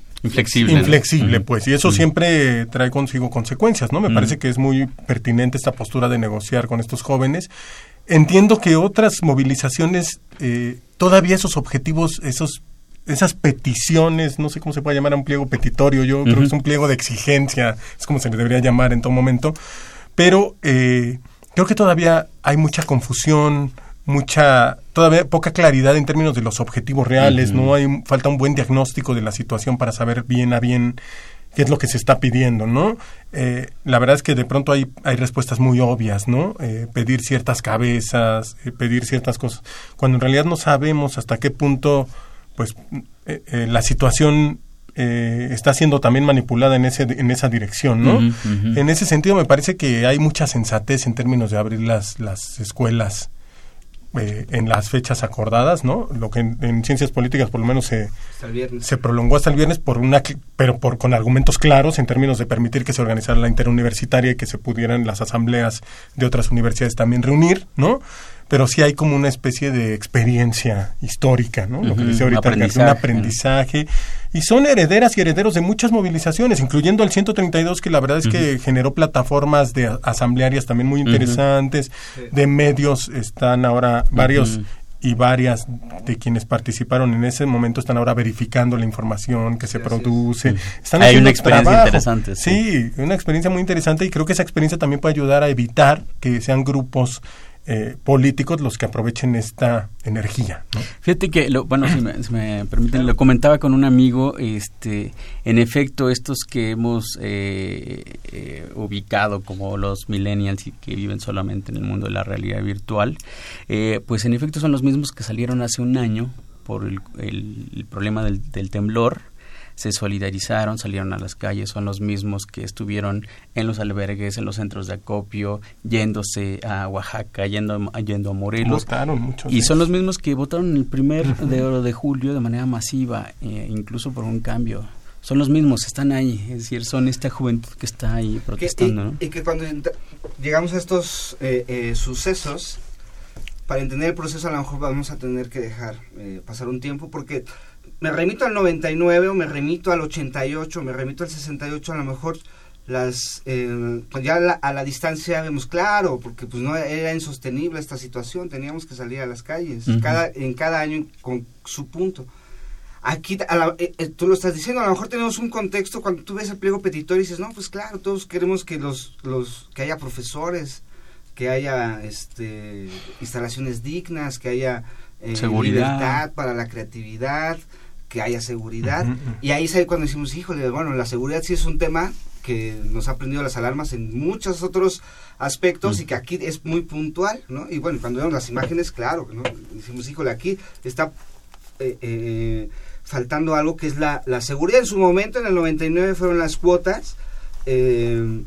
Inflexible, pues, y eso siempre trae consigo consecuencias, ¿no? Me parece que es muy pertinente esta postura de negociar con estos jóvenes entiendo que otras movilizaciones, eh, todavía esos objetivos, esos esas peticiones, no sé cómo se puede llamar a un pliego petitorio, yo creo que es un pliego de exigencia, es como se le debería llamar en todo momento, pero eh, creo que todavía hay mucha confusión, mucha, todavía poca claridad en términos de los objetivos reales, no hay, falta un buen diagnóstico de la situación para saber bien a bien qué es lo que se está pidiendo, ¿no? Eh, la verdad es que de pronto hay, hay respuestas muy obvias, ¿no? Eh, pedir ciertas cabezas, pedir ciertas cosas, cuando en realidad no sabemos hasta qué punto pues eh, eh, la situación eh, está siendo también manipulada en ese en esa dirección, ¿no? En ese sentido me parece que hay mucha sensatez en términos de abrir las las escuelas en las fechas acordadas, ¿no? Lo que en, ciencias políticas por lo menos se, se prolongó hasta el viernes por una pero por con argumentos claros en términos de permitir que se organizara la interuniversitaria y que se pudieran las asambleas de otras universidades también reunir, ¿no? Pero sí hay como una especie de experiencia histórica, ¿no? Lo que decía ahorita, un aprendizaje. Y son herederas y herederos de muchas movilizaciones, incluyendo el 132, que la verdad es que generó plataformas de asamblearias también muy interesantes, de medios, están ahora varios y varias de quienes participaron en ese momento están ahora verificando la información que se produce. Están Hay una experiencia interesante. sí, una experiencia muy interesante y creo que esa experiencia también puede ayudar a evitar que sean grupos eh, políticos los que aprovechen esta energía. Fíjate que, lo, bueno, si me, permiten, lo comentaba con un amigo, este, en efecto, estos que hemos eh, eh, ubicado como los millennials y que viven solamente en el mundo de la realidad virtual, pues en efecto son los mismos que salieron hace un año por el, problema del, del temblor se solidarizaron, salieron a las calles, son los mismos que estuvieron en los albergues, en los centros de acopio, yéndose a Oaxaca, yendo, yendo a Morelos. Votaron Y son los mismos que votaron el primer de oro de julio de manera masiva, eh, incluso por un cambio son los mismos, están ahí, es decir, son esta juventud que está ahí protestando. y, que cuando llegamos a estos eh, eh, sucesos, para entender el proceso a lo mejor vamos a tener que dejar pasar un tiempo porque me remito al 99 o me remito al 88, me remito al 68, a lo mejor las eh, pues ya a la distancia vemos claro, porque pues no era insostenible esta situación, teníamos que salir a las calles, cada, en cada año con su punto. Aquí, eh, eh, tú lo estás diciendo, a lo mejor tenemos un contexto cuando tú ves el pliego petitorio y dices, no, pues claro, todos queremos que los, los que haya profesores, que haya este, instalaciones dignas, que haya libertad para la creatividad, que haya seguridad. Y ahí es cuando decimos, híjole, bueno, la seguridad sí es un tema que nos ha prendido las alarmas en muchos otros aspectos y que aquí es muy puntual, ¿no? Y bueno, cuando vemos las imágenes, claro, ¿no? Decimos, híjole, aquí está eh, eh, faltando algo que es la, la seguridad. En su momento, en el 99, fueron las cuotas. Eh,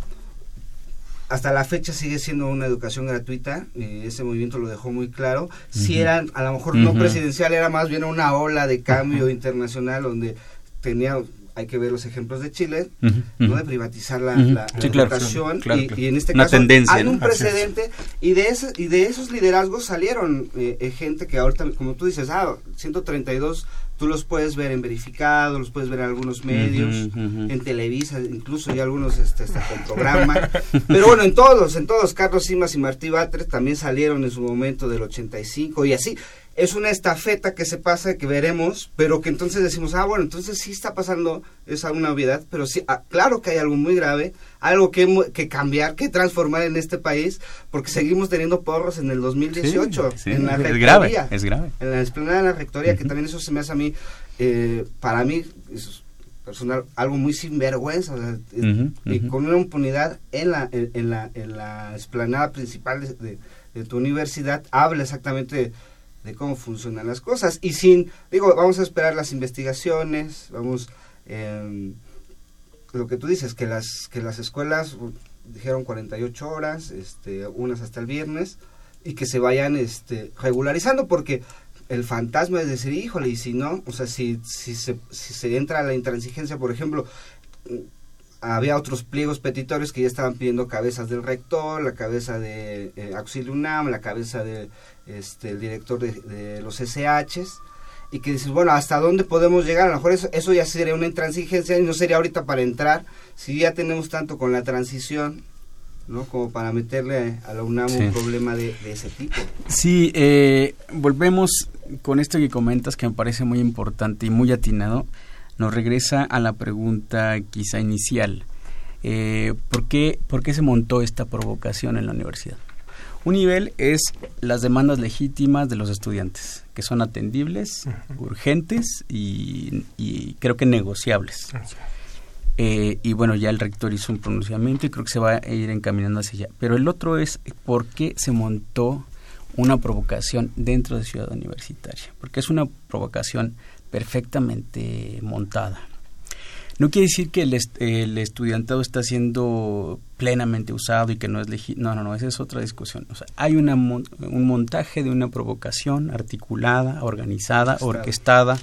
hasta la fecha sigue siendo una educación gratuita, eh, ese movimiento lo dejó muy claro. Si era, a lo mejor no presidencial, era más bien una ola de cambio internacional donde tenía, hay que ver los ejemplos de Chile, ¿no? de privatizar la, educación y, en este caso hay un precedente y de, ese, y de esos liderazgos salieron eh, eh, gente que ahorita, como tú dices, ah, 132 tú los puedes ver en verificado, los puedes ver en algunos medios, en Televisa, incluso y algunos este, con programa. Pero bueno, en todos, en todos, Carlos Simas y Martí Batres también salieron en su momento del 85 y así es una estafeta que se pasa, que veremos, pero que entonces decimos, ah, bueno, entonces sí está pasando esa una obviedad, pero sí, ah, claro que hay algo muy grave, algo que, que cambiar, que transformar en este país, porque seguimos teniendo porros en el 2018, en la es grave, es grave. En la explanada de la rectoría, que también eso se me hace a mí, eh, para mí, es personal, algo muy sinvergüenza, y con una impunidad en la, en, la, en la explanada principal de, de tu universidad, habla exactamente de cómo funcionan las cosas. Y sin, digo, vamos a esperar las investigaciones, vamos, eh, lo que tú dices, que las, que las escuelas dijeron 48 horas, este, unas hasta el viernes, y que se vayan este, regularizando, porque el fantasma es decir, híjole, y si no, o sea, si, si, se, si se entra a la intransigencia, por ejemplo, había otros pliegos petitorios que ya estaban pidiendo cabezas del rector, la cabeza de eh, Auxilio UNAM, la cabeza de este, el director de, los SHs, y que dices, bueno, ¿hasta dónde podemos llegar? A lo mejor eso, eso ya sería una intransigencia y no sería ahorita para entrar, si ya tenemos tanto con la transición, ¿no? Como para meterle a la UNAM un problema de, ese tipo. Sí, eh, volvemos con esto que comentas que me parece muy importante y muy atinado. Nos regresa a la pregunta quizá inicial. Eh, ¿por, qué, ¿Por qué se montó esta provocación en la universidad? Un nivel es las demandas legítimas de los estudiantes, que son atendibles, urgentes y, creo que negociables. Eh, y bueno, ya el rector hizo un pronunciamiento y creo que se va a ir encaminando hacia allá. Pero el otro es por qué se montó una provocación dentro de Ciudad Universitaria, porque es una provocación perfectamente montada. No quiere decir que el, el estudiantado está siendo plenamente usado y que no es legítimo. No, no, no, esa es otra discusión. O sea, hay una, un montaje de una provocación articulada, organizada, orquestada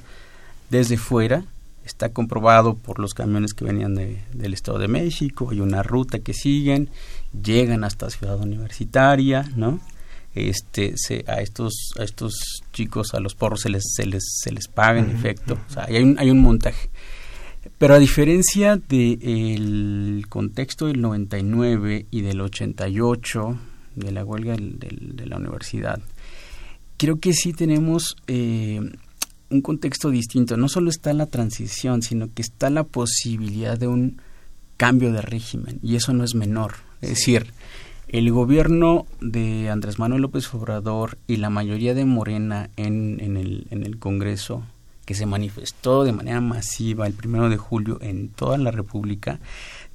desde fuera está comprobado por los camiones que venían del Estado de México, hay una ruta que siguen, llegan hasta Ciudad Universitaria, ¿no? Este, se, a estos a estos chicos, a los porros se les se les, se les paga en efecto, o sea, hay un, hay un montaje. Pero a diferencia del contexto del 99 y del 88, de la huelga de la universidad, creo que sí tenemos eh, un contexto distinto. No solo está la transición, sino que está la posibilidad de un cambio de régimen, y eso no es menor. Es decir, el gobierno de Andrés Manuel López Obrador y la mayoría de Morena en, en, el, en el Congreso, que se manifestó de manera masiva el primero de julio en toda la República,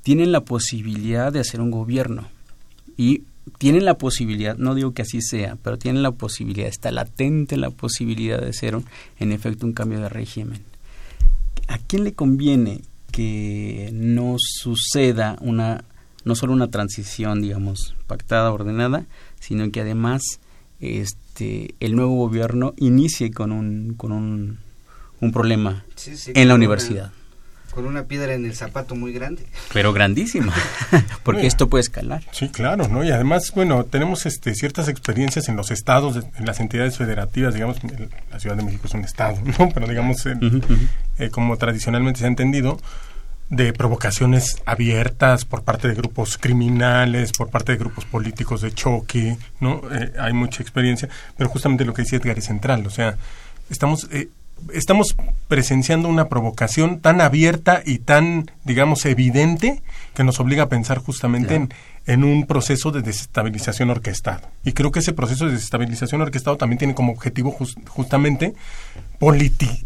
tienen la posibilidad de hacer un gobierno. Y tienen la posibilidad, no digo que así sea, pero tienen la posibilidad, está latente la posibilidad de ser en efecto un cambio de régimen. ¿A quién le conviene que no suceda una, no solo una transición, digamos, pactada, ordenada, sino que además este, el nuevo gobierno inicie con un, con un, un problema en la universidad? con una piedra en el zapato muy grande. Pero grandísima, porque esto puede escalar. Sí, claro, ¿no? Y además, bueno, tenemos este, ciertas experiencias en los estados, en las entidades federativas, digamos, la Ciudad de México es un estado, ¿no? Pero digamos, eh, como tradicionalmente se ha entendido, de provocaciones abiertas por parte de grupos criminales, por parte de grupos políticos de choque, ¿no? Eh, hay mucha experiencia, pero justamente lo que dice Edgar es central, o sea, estamos... Eh, estamos presenciando una provocación tan abierta y tan, digamos, evidente que nos obliga a pensar justamente en, en, un proceso de desestabilización orquestado. Y creo que ese proceso de desestabilización orquestado también tiene como objetivo justamente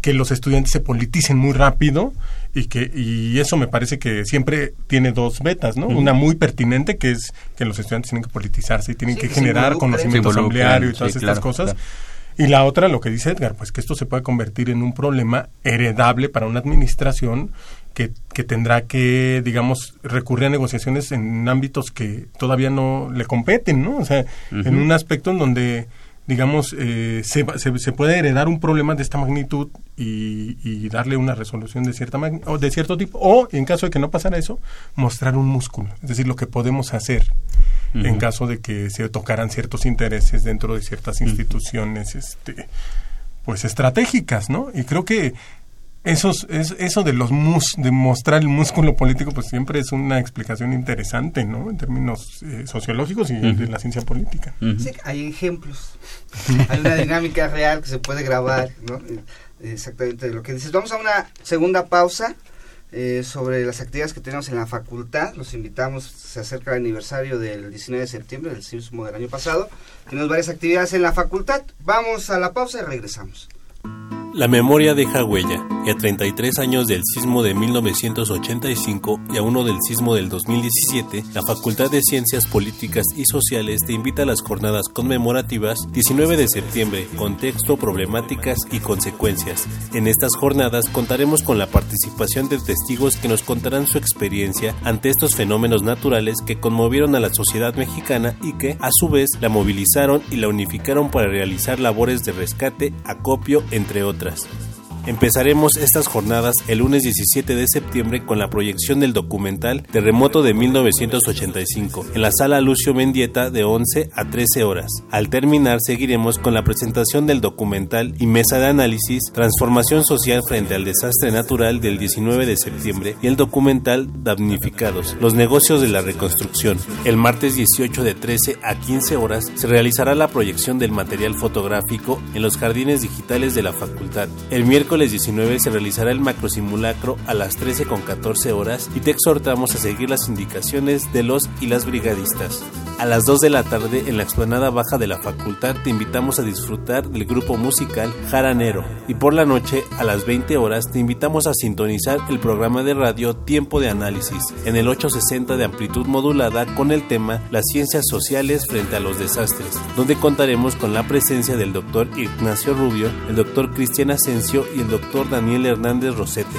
que los estudiantes se politicen muy rápido y que y eso me parece que siempre tiene dos betas, ¿no? Una muy pertinente que es que los estudiantes tienen que politizarse y tienen que, generar conocimiento asambleario y todas estas cosas. Y la otra, lo que dice Edgar, pues que esto se puede convertir en un problema heredable para una administración que, que tendrá que, digamos, recurrir a negociaciones en ámbitos que todavía no le competen, ¿no? O sea, en un aspecto en donde digamos, eh, se, se, puede heredar un problema de esta magnitud y, y darle una resolución de, cierta o de cierto tipo, o en caso de que no pasara eso, mostrar un músculo, es decir, lo que podemos hacer en caso de que se tocaran ciertos intereses dentro de ciertas instituciones este, pues estratégicas, ¿no? Y creo que esos, es, eso de los mus, de mostrar el músculo político, pues siempre es una explicación interesante, ¿no? En términos eh, sociológicos y de la ciencia política. Sí, hay ejemplos. hay una dinámica real que se puede grabar, ¿no? Exactamente de lo que dices. Vamos a una segunda pausa. Eh, sobre las actividades que tenemos en la facultad. Los invitamos, se acerca el aniversario del 19 de septiembre, del sismo del año pasado. Tenemos varias actividades en la facultad. Vamos a la pausa y regresamos. La memoria deja huella, y a 33 años del sismo de 1985 y a uno del sismo del 2017, la Facultad de Ciencias Políticas y Sociales te invita a las jornadas conmemorativas 19 de septiembre, contexto, problemáticas y consecuencias. En estas jornadas contaremos con la participación de testigos que nos contarán su experiencia ante estos fenómenos naturales que conmovieron a la sociedad mexicana y que, a su vez, la movilizaron y la unificaron para realizar labores de rescate, acopio, entre otras. Yes. Empezaremos estas jornadas el lunes 17 de septiembre con la proyección del documental Terremoto de 1985 en la sala Lucio Mendieta de 11 a 13 horas. Al terminar seguiremos con la presentación del documental y mesa de análisis Transformación Social frente al desastre natural del 19 de septiembre y el documental Damnificados, los negocios de la reconstrucción. El martes 18 de 13 a 15 horas se realizará la proyección del material fotográfico en los jardines digitales de la facultad. El miércoles 19 se realizará el macrosimulacro a las 13 con 14 horas y te exhortamos a seguir las indicaciones de los y las brigadistas. A las 2 de la tarde en la explanada baja de la facultad te invitamos a disfrutar del grupo musical Jaranero y por la noche a las 20 horas te invitamos a sintonizar el programa de radio Tiempo de Análisis en el 860 de amplitud modulada con el tema Las ciencias sociales frente a los desastres, donde contaremos con la presencia del doctor Ignacio Rubio, el doctor Cristian Asensio y el doctor Daniel Hernández Rosete.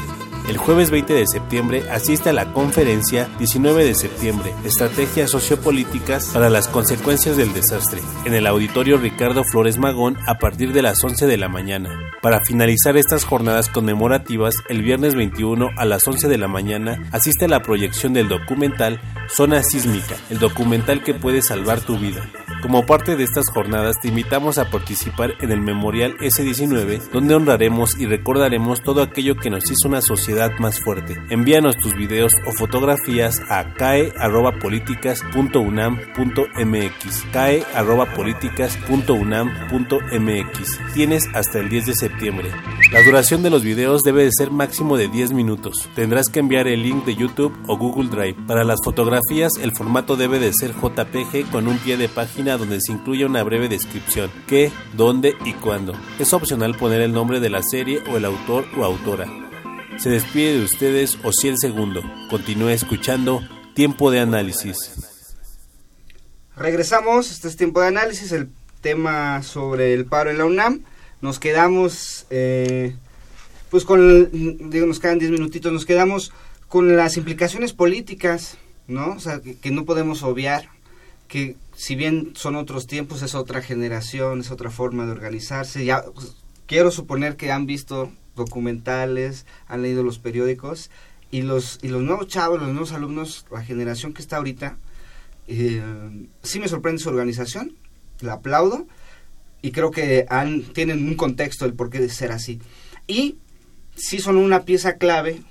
El jueves 20 de septiembre asiste a la conferencia 19 de septiembre, Estrategias Sociopolíticas para las Consecuencias del Desastre, en el Auditorio Ricardo Flores Magón a partir de las 11 de la mañana. Para finalizar estas jornadas conmemorativas, el viernes 21 a las 11 de la mañana asiste a la proyección del documental Zona Sísmica, el documental que puede salvar tu vida. Como parte de estas jornadas te invitamos a participar en el Memorial S19, donde honraremos y recordaremos todo aquello que nos hizo una sociedad más fuerte. Envíanos tus videos o fotografías a cae.políticas.unam.mx cae.políticas.unam.mx Tienes hasta el 10 de septiembre. La duración de los videos debe de ser máximo de 10 minutos. Tendrás que enviar el link de YouTube o Google Drive. Para las fotografías el formato debe de ser JPG con un pie de página donde se incluye una breve descripción, qué, dónde y cuándo. Es opcional poner el nombre de la serie o el autor o autora. Se despide de ustedes el Segundo. Continúe escuchando Tiempo de Análisis. Regresamos, este es Tiempo de Análisis, el tema sobre el paro en la UNAM. Nos quedamos, eh, pues con, digo, nos quedan 10 minutitos, nos quedamos con las implicaciones políticas, ¿no? O sea, que no podemos obviar, que si bien son otros tiempos, es otra generación, es otra forma de organizarse. Ya pues, quiero suponer que han visto documentales, han leído los periódicos y los y los nuevos chavos, los nuevos alumnos, la generación que está ahorita, eh, sí me sorprende su organización, la aplaudo y creo que han, tienen un contexto del porqué de ser así. Y sí son una pieza clave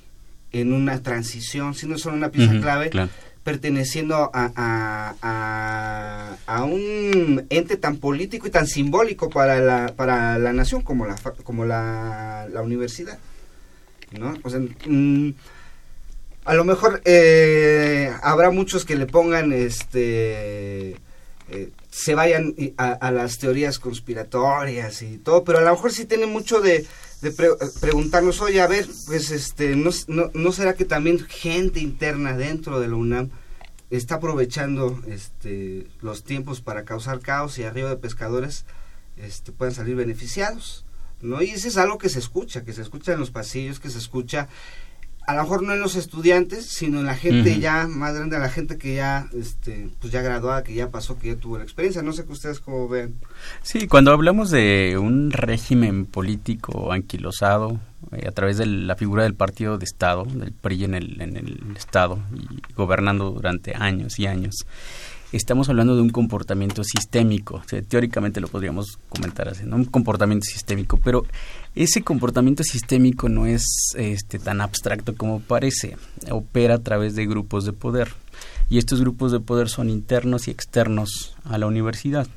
en una transición, sí no son una pieza clave perteneciendo a, a, un ente tan político y tan simbólico para la, para la nación como la, como la, la universidad. ¿no? Mm, a lo mejor eh, habrá muchos que le pongan este eh, se vayan a, las teorías conspiratorias y todo, pero a lo mejor sí tiene mucho de, de preguntarnos, oye, a ver, pues este, no, no, será que también gente interna dentro de la UNAM está aprovechando este, los tiempos para causar caos y arriba de pescadores este, puedan salir beneficiados? ¿no? Y eso es algo que se escucha, que se escucha en los pasillos, que se escucha a lo mejor no en los estudiantes, sino en la gente ya más grande, la gente que ya, este, pues ya graduada, que ya pasó, que ya tuvo la experiencia. No sé que ustedes cómo ven. Sí, cuando hablamos de un régimen político anquilosado eh, a través de la figura del partido de Estado, del PRI en el, en el Estado, y gobernando durante años y años, estamos hablando de un comportamiento sistémico. teóricamente lo podríamos comentar así, ¿no? Un comportamiento sistémico, pero ese comportamiento sistémico no es este, tan abstracto como parece. Opera a través de grupos de poder. Y estos grupos de poder son internos y externos a la universidad.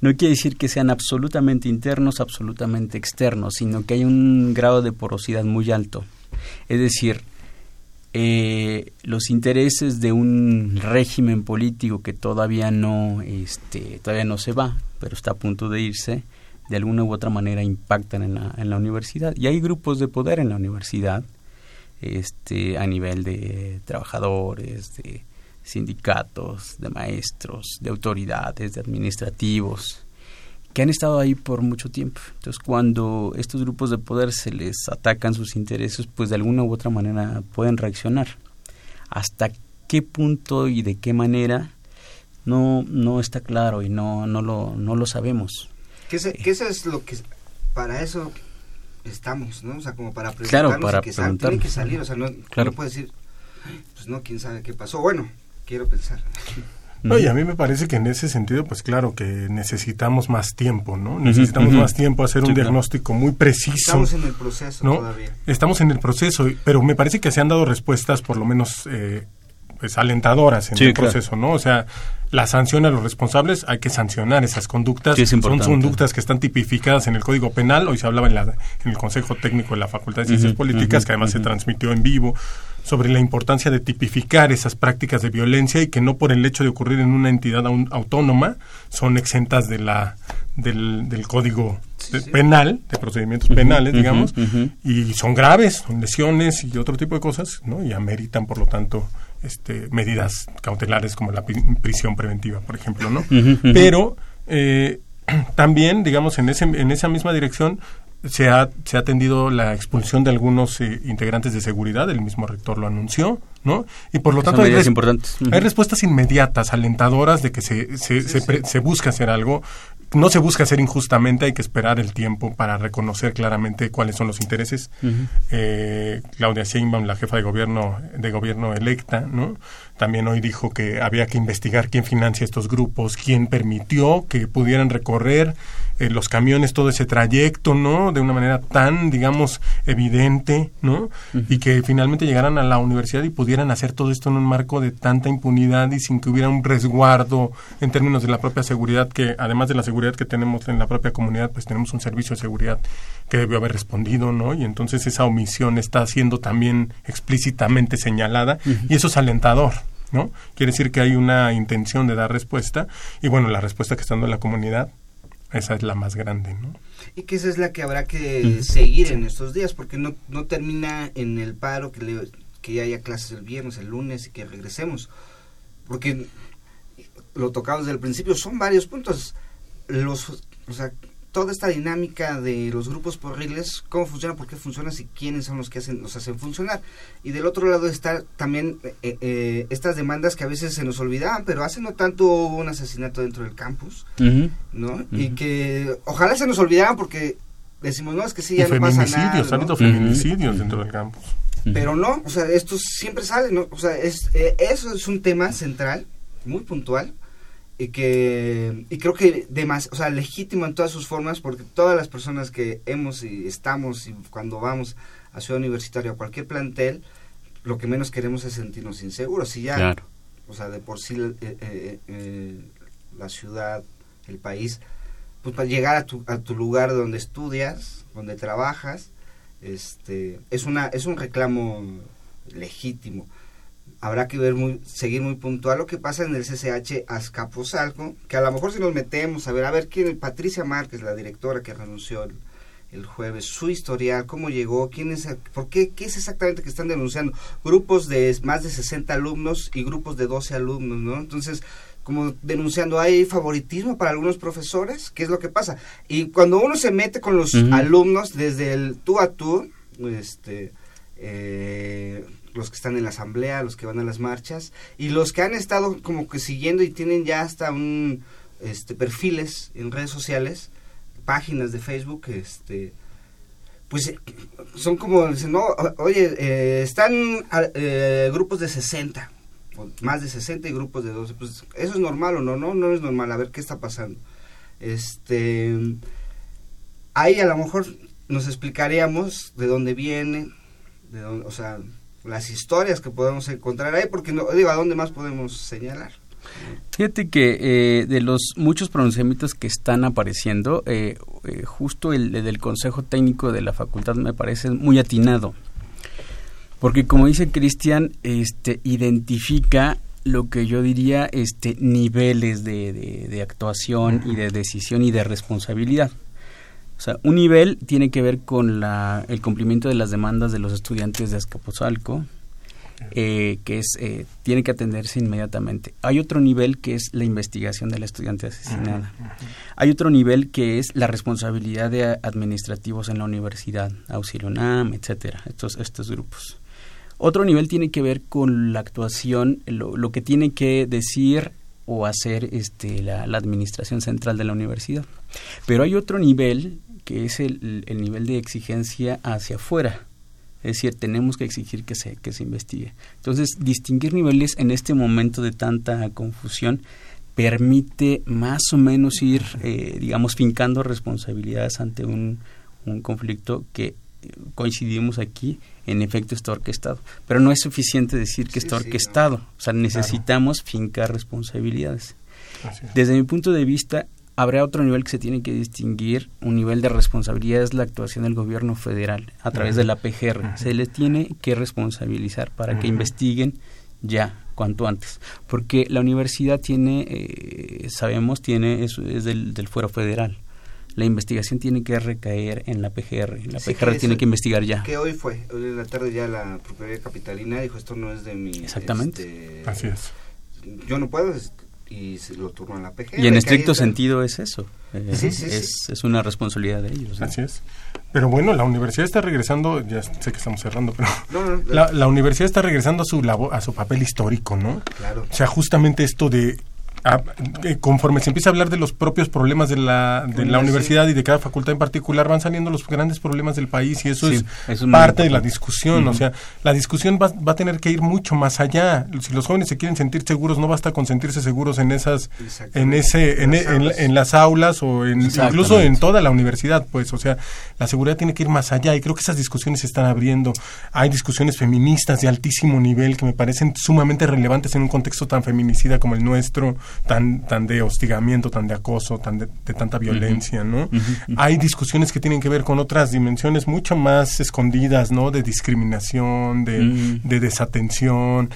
No quiere decir que sean absolutamente internos, absolutamente externos, sino que hay un grado de porosidad muy alto. Es decir, eh, los intereses de un régimen político que todavía no, este, todavía no se va, pero está a punto de irse, de alguna u otra manera impactan en la, en la universidad. Y hay grupos de poder en la universidad, este, a nivel de trabajadores, de sindicatos, de maestros, de autoridades, de administrativos, que han estado ahí por mucho tiempo. Entonces, cuando estos grupos de poder se les atacan sus intereses, pues de alguna u otra manera pueden reaccionar. Hasta qué punto y de qué manera no no está claro y no no lo no lo sabemos. ¿Qué, eso es lo que para eso estamos, ¿no? O sea, como para presentarnos claro, para y que sal, que salir, o sea, no, claro. no puede decir, pues no, quién sabe qué pasó. Bueno, quiero pensar. Oye, a mí me parece que en ese sentido, pues claro, que necesitamos más tiempo, ¿no? Necesitamos más tiempo hacer un diagnóstico muy preciso. Estamos en el proceso todavía. Estamos en el proceso, pero me parece que se han dado respuestas, por lo menos, eh, pues alentadoras en el proceso, ¿no? O sea, la sanción a los responsables, hay que sancionar esas conductas. Son conductas que están tipificadas en el Código Penal. Hoy se hablaba en, la, en el Consejo Técnico de la Facultad de Ciencias Políticas, que además se transmitió en vivo sobre la importancia de tipificar esas prácticas de violencia y que no por el hecho de ocurrir en una entidad autónoma son exentas de la del, código penal, de procedimientos penales, digamos, y son graves, son lesiones y otro tipo de cosas, ¿no? Y ameritan, por lo tanto, este, medidas cautelares como la prisión preventiva, por ejemplo, ¿no? Pero eh, también, digamos, en, ese, en esa misma dirección se ha, se ha atendido la expulsión de algunos eh, integrantes de seguridad, el mismo rector lo anunció, ¿no? Y por lo tanto hay, hay, respuestas inmediatas, alentadoras de que se, se, se, se, busca hacer algo no se busca hacer injustamente, hay que esperar el tiempo para reconocer claramente cuáles son los intereses. eh, Claudia Sheinbaum, la jefa de gobierno de gobierno electa, ¿no? También hoy dijo que había que investigar quién financia estos grupos, quién permitió que pudieran recorrer eh, los camiones todo ese trayecto, ¿no? De una manera tan, digamos, evidente, ¿no? Y que finalmente llegaran a la universidad y pudieran hacer todo esto en un marco de tanta impunidad y sin que hubiera un resguardo en términos de la propia seguridad, que además de la seguridad que tenemos en la propia comunidad, pues tenemos un servicio de seguridad que debió haber respondido, ¿no? Y entonces esa omisión está siendo también explícitamente señalada y eso es alentador. ¿No? Quiere decir que hay una intención de dar respuesta y bueno, la respuesta que está dando la comunidad, esa es la más grande, ¿no? Y que esa es la que habrá que seguir en estos días, porque no, no termina en el paro que, le, que haya clases el viernes, el lunes y que regresemos. Porque lo tocamos desde el principio, son varios puntos. Los, o sea, toda esta dinámica de los grupos porriles, cómo funciona, por qué funciona, y quiénes son los que hacen, los hacen funcionar. Y del otro lado está también eh, eh, estas demandas que a veces se nos olvidaban, pero hace no tanto hubo un asesinato dentro del campus, ¿no? Y que ojalá se nos olvidaran porque decimos, no, es que sí, ya no pasa nada. Ha habido feminicidios dentro del campus. Pero no, o sea, esto siempre sale, ¿no? O sea, es, eh, eso es un tema central, muy puntual, y que y creo que demás, o sea, legítimo en todas sus formas porque todas las personas que hemos y estamos y cuando vamos a Ciudad Universitaria o cualquier plantel, lo que menos queremos es sentirnos inseguros. Y ya, o sea, de por sí eh, eh, eh, la ciudad, el país, pues para llegar a tu, a tu lugar donde estudias, donde trabajas, este es una es un reclamo legítimo habrá que ver muy, seguir muy puntual lo que pasa en el CCH Azcapotzalco, que a lo mejor si nos metemos a ver, a ver quién, Patricia Márquez, la directora que renunció el, jueves, su historial, cómo llegó, quién es, por qué, qué es exactamente que están denunciando. Grupos de más de 60 alumnos y grupos de 12 alumnos, ¿no? Entonces, como denunciando, hay favoritismo para algunos profesores, ¿qué es lo que pasa? Y cuando uno se mete con los alumnos desde el tú a tú, este... Eh, los que están en la asamblea, los que van a las marchas y los que han estado como que siguiendo y tienen ya hasta un este perfiles en redes sociales, páginas de Facebook, este pues son como dicen, no, oye, eh, están eh, grupos de 60, más de 60 y grupos de 12, pues eso es normal o no, no, no es normal, a ver qué está pasando. Este ahí a lo mejor nos explicaríamos de dónde viene, de dónde, o sea, las historias que podemos encontrar ahí, porque no, digo, ¿a dónde más podemos señalar? Fíjate que eh, de los muchos pronunciamientos que están apareciendo, eh, eh, justo el, del Consejo Técnico de la Facultad me parece muy atinado, porque como dice Cristian, este, identifica lo que yo diría este, niveles de, de actuación y de decisión y de responsabilidad. O sea, un nivel tiene que ver con la, el cumplimiento de las demandas de los estudiantes de Azcapotzalco, eh, que es eh, tiene que atenderse inmediatamente. Hay otro nivel que es la investigación del estudiante asesinada. Hay otro nivel que es la responsabilidad de administrativos en la universidad, Auxilio NAM, etcétera, estos, estos grupos. Otro nivel tiene que ver con la actuación, lo, lo que tiene que decir o hacer este, la, administración central de la universidad. Pero hay otro nivel que es el, el nivel de exigencia hacia afuera. Es decir, tenemos que exigir que se, que se investigue. Entonces, distinguir niveles en este momento de tanta confusión permite más o menos ir, eh, digamos, fincando responsabilidades ante un, un conflicto que coincidimos aquí, en efecto está orquestado. Pero no es suficiente decir que está orquestado, o sea, necesitamos fincar responsabilidades. Desde mi punto de vista, habrá otro nivel que se tiene que distinguir, un nivel de responsabilidad es la actuación del gobierno federal a través de la PGR. Se les tiene que responsabilizar para que investiguen ya cuanto antes, porque la universidad tiene, eh, sabemos, tiene es, es del, del, fuero federal. La investigación tiene que recaer en la PGR. La PGR tiene que investigar ya. Que hoy fue, hoy en la tarde ya la Procuraduría Capitalina dijo esto no es de mi. Exactamente. Este, Así es. Yo no puedo, y lo turnan la PGR. Y en estricto sentido es eso. Eh, es, es, una responsabilidad de ellos. Así es. Pero bueno, la universidad está regresando, ya sé que estamos cerrando, pero la, la, universidad está regresando a su, a su papel histórico, ¿no? Claro. O sea, justamente esto de eh, conforme se empieza a hablar de los propios problemas de la, de la universidad y de cada facultad en particular, van saliendo los grandes problemas del país y eso es, parte de la discusión. O sea, la discusión va, va, a tener que ir mucho más allá. Si los jóvenes se quieren sentir seguros, no basta con sentirse seguros en esas, en ese, en, en, las aulas o en, incluso en toda la universidad, pues. O sea, la seguridad tiene que ir más allá y creo que esas discusiones se están abriendo. Hay discusiones feministas de altísimo nivel que me parecen sumamente relevantes en un contexto tan feminicida como el nuestro tan, tan de hostigamiento, tan de acoso, tan de, tanta violencia, ¿no? Hay discusiones que tienen que ver con otras dimensiones mucho más escondidas, ¿no? De discriminación, de, de desatención.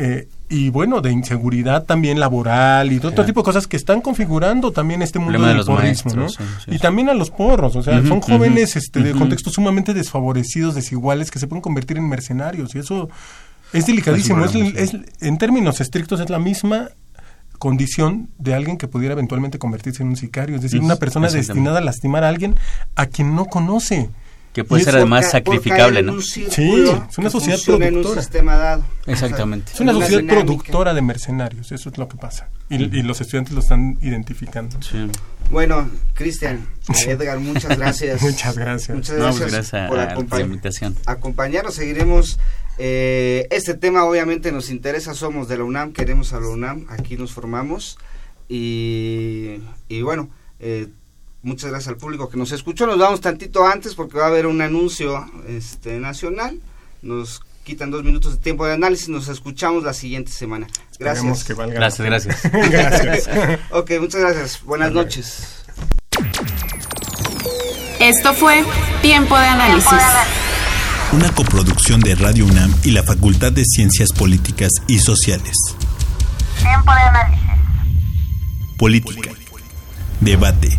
Eh, y bueno, de inseguridad también laboral y de otro tipo de cosas que están configurando también este mundo del porrismo, ¿no? y también a los porros, o sea, son jóvenes este, de contextos sumamente desfavorecidos, desiguales, que se pueden convertir en mercenarios y eso es delicadísimo. es, en términos estrictos es la misma condición de alguien que pudiera eventualmente convertirse en un sicario, es decir, una persona destinada a lastimar a alguien a quien no conoce. Que puede ser además sacrificable, ¿no? Sí, es una sociedad productora. Exactamente. Es una sociedad productora de mercenarios, eso es lo que pasa. Y, los estudiantes lo están identificando. Bueno, Cristian, Edgar, muchas gracias. muchas gracias. Muchas gracias, por la invitación. acompañarnos. Seguiremos eh, este tema obviamente nos interesa, somos de la UNAM, queremos a la UNAM, aquí nos formamos y, bueno, eh, muchas gracias al público que nos escuchó, nos vamos tantito antes porque va a haber un anuncio este, nacional, nos quitan dos minutos de tiempo de análisis, nos escuchamos la siguiente semana. Gracias. gracias, gracias. gracias. ok, muchas gracias, buenas noches. Esto fue Tiempo de Análisis una coproducción de Radio UNAM y la Facultad de Ciencias Políticas y Sociales. Tiempo de análisis. Política, debate,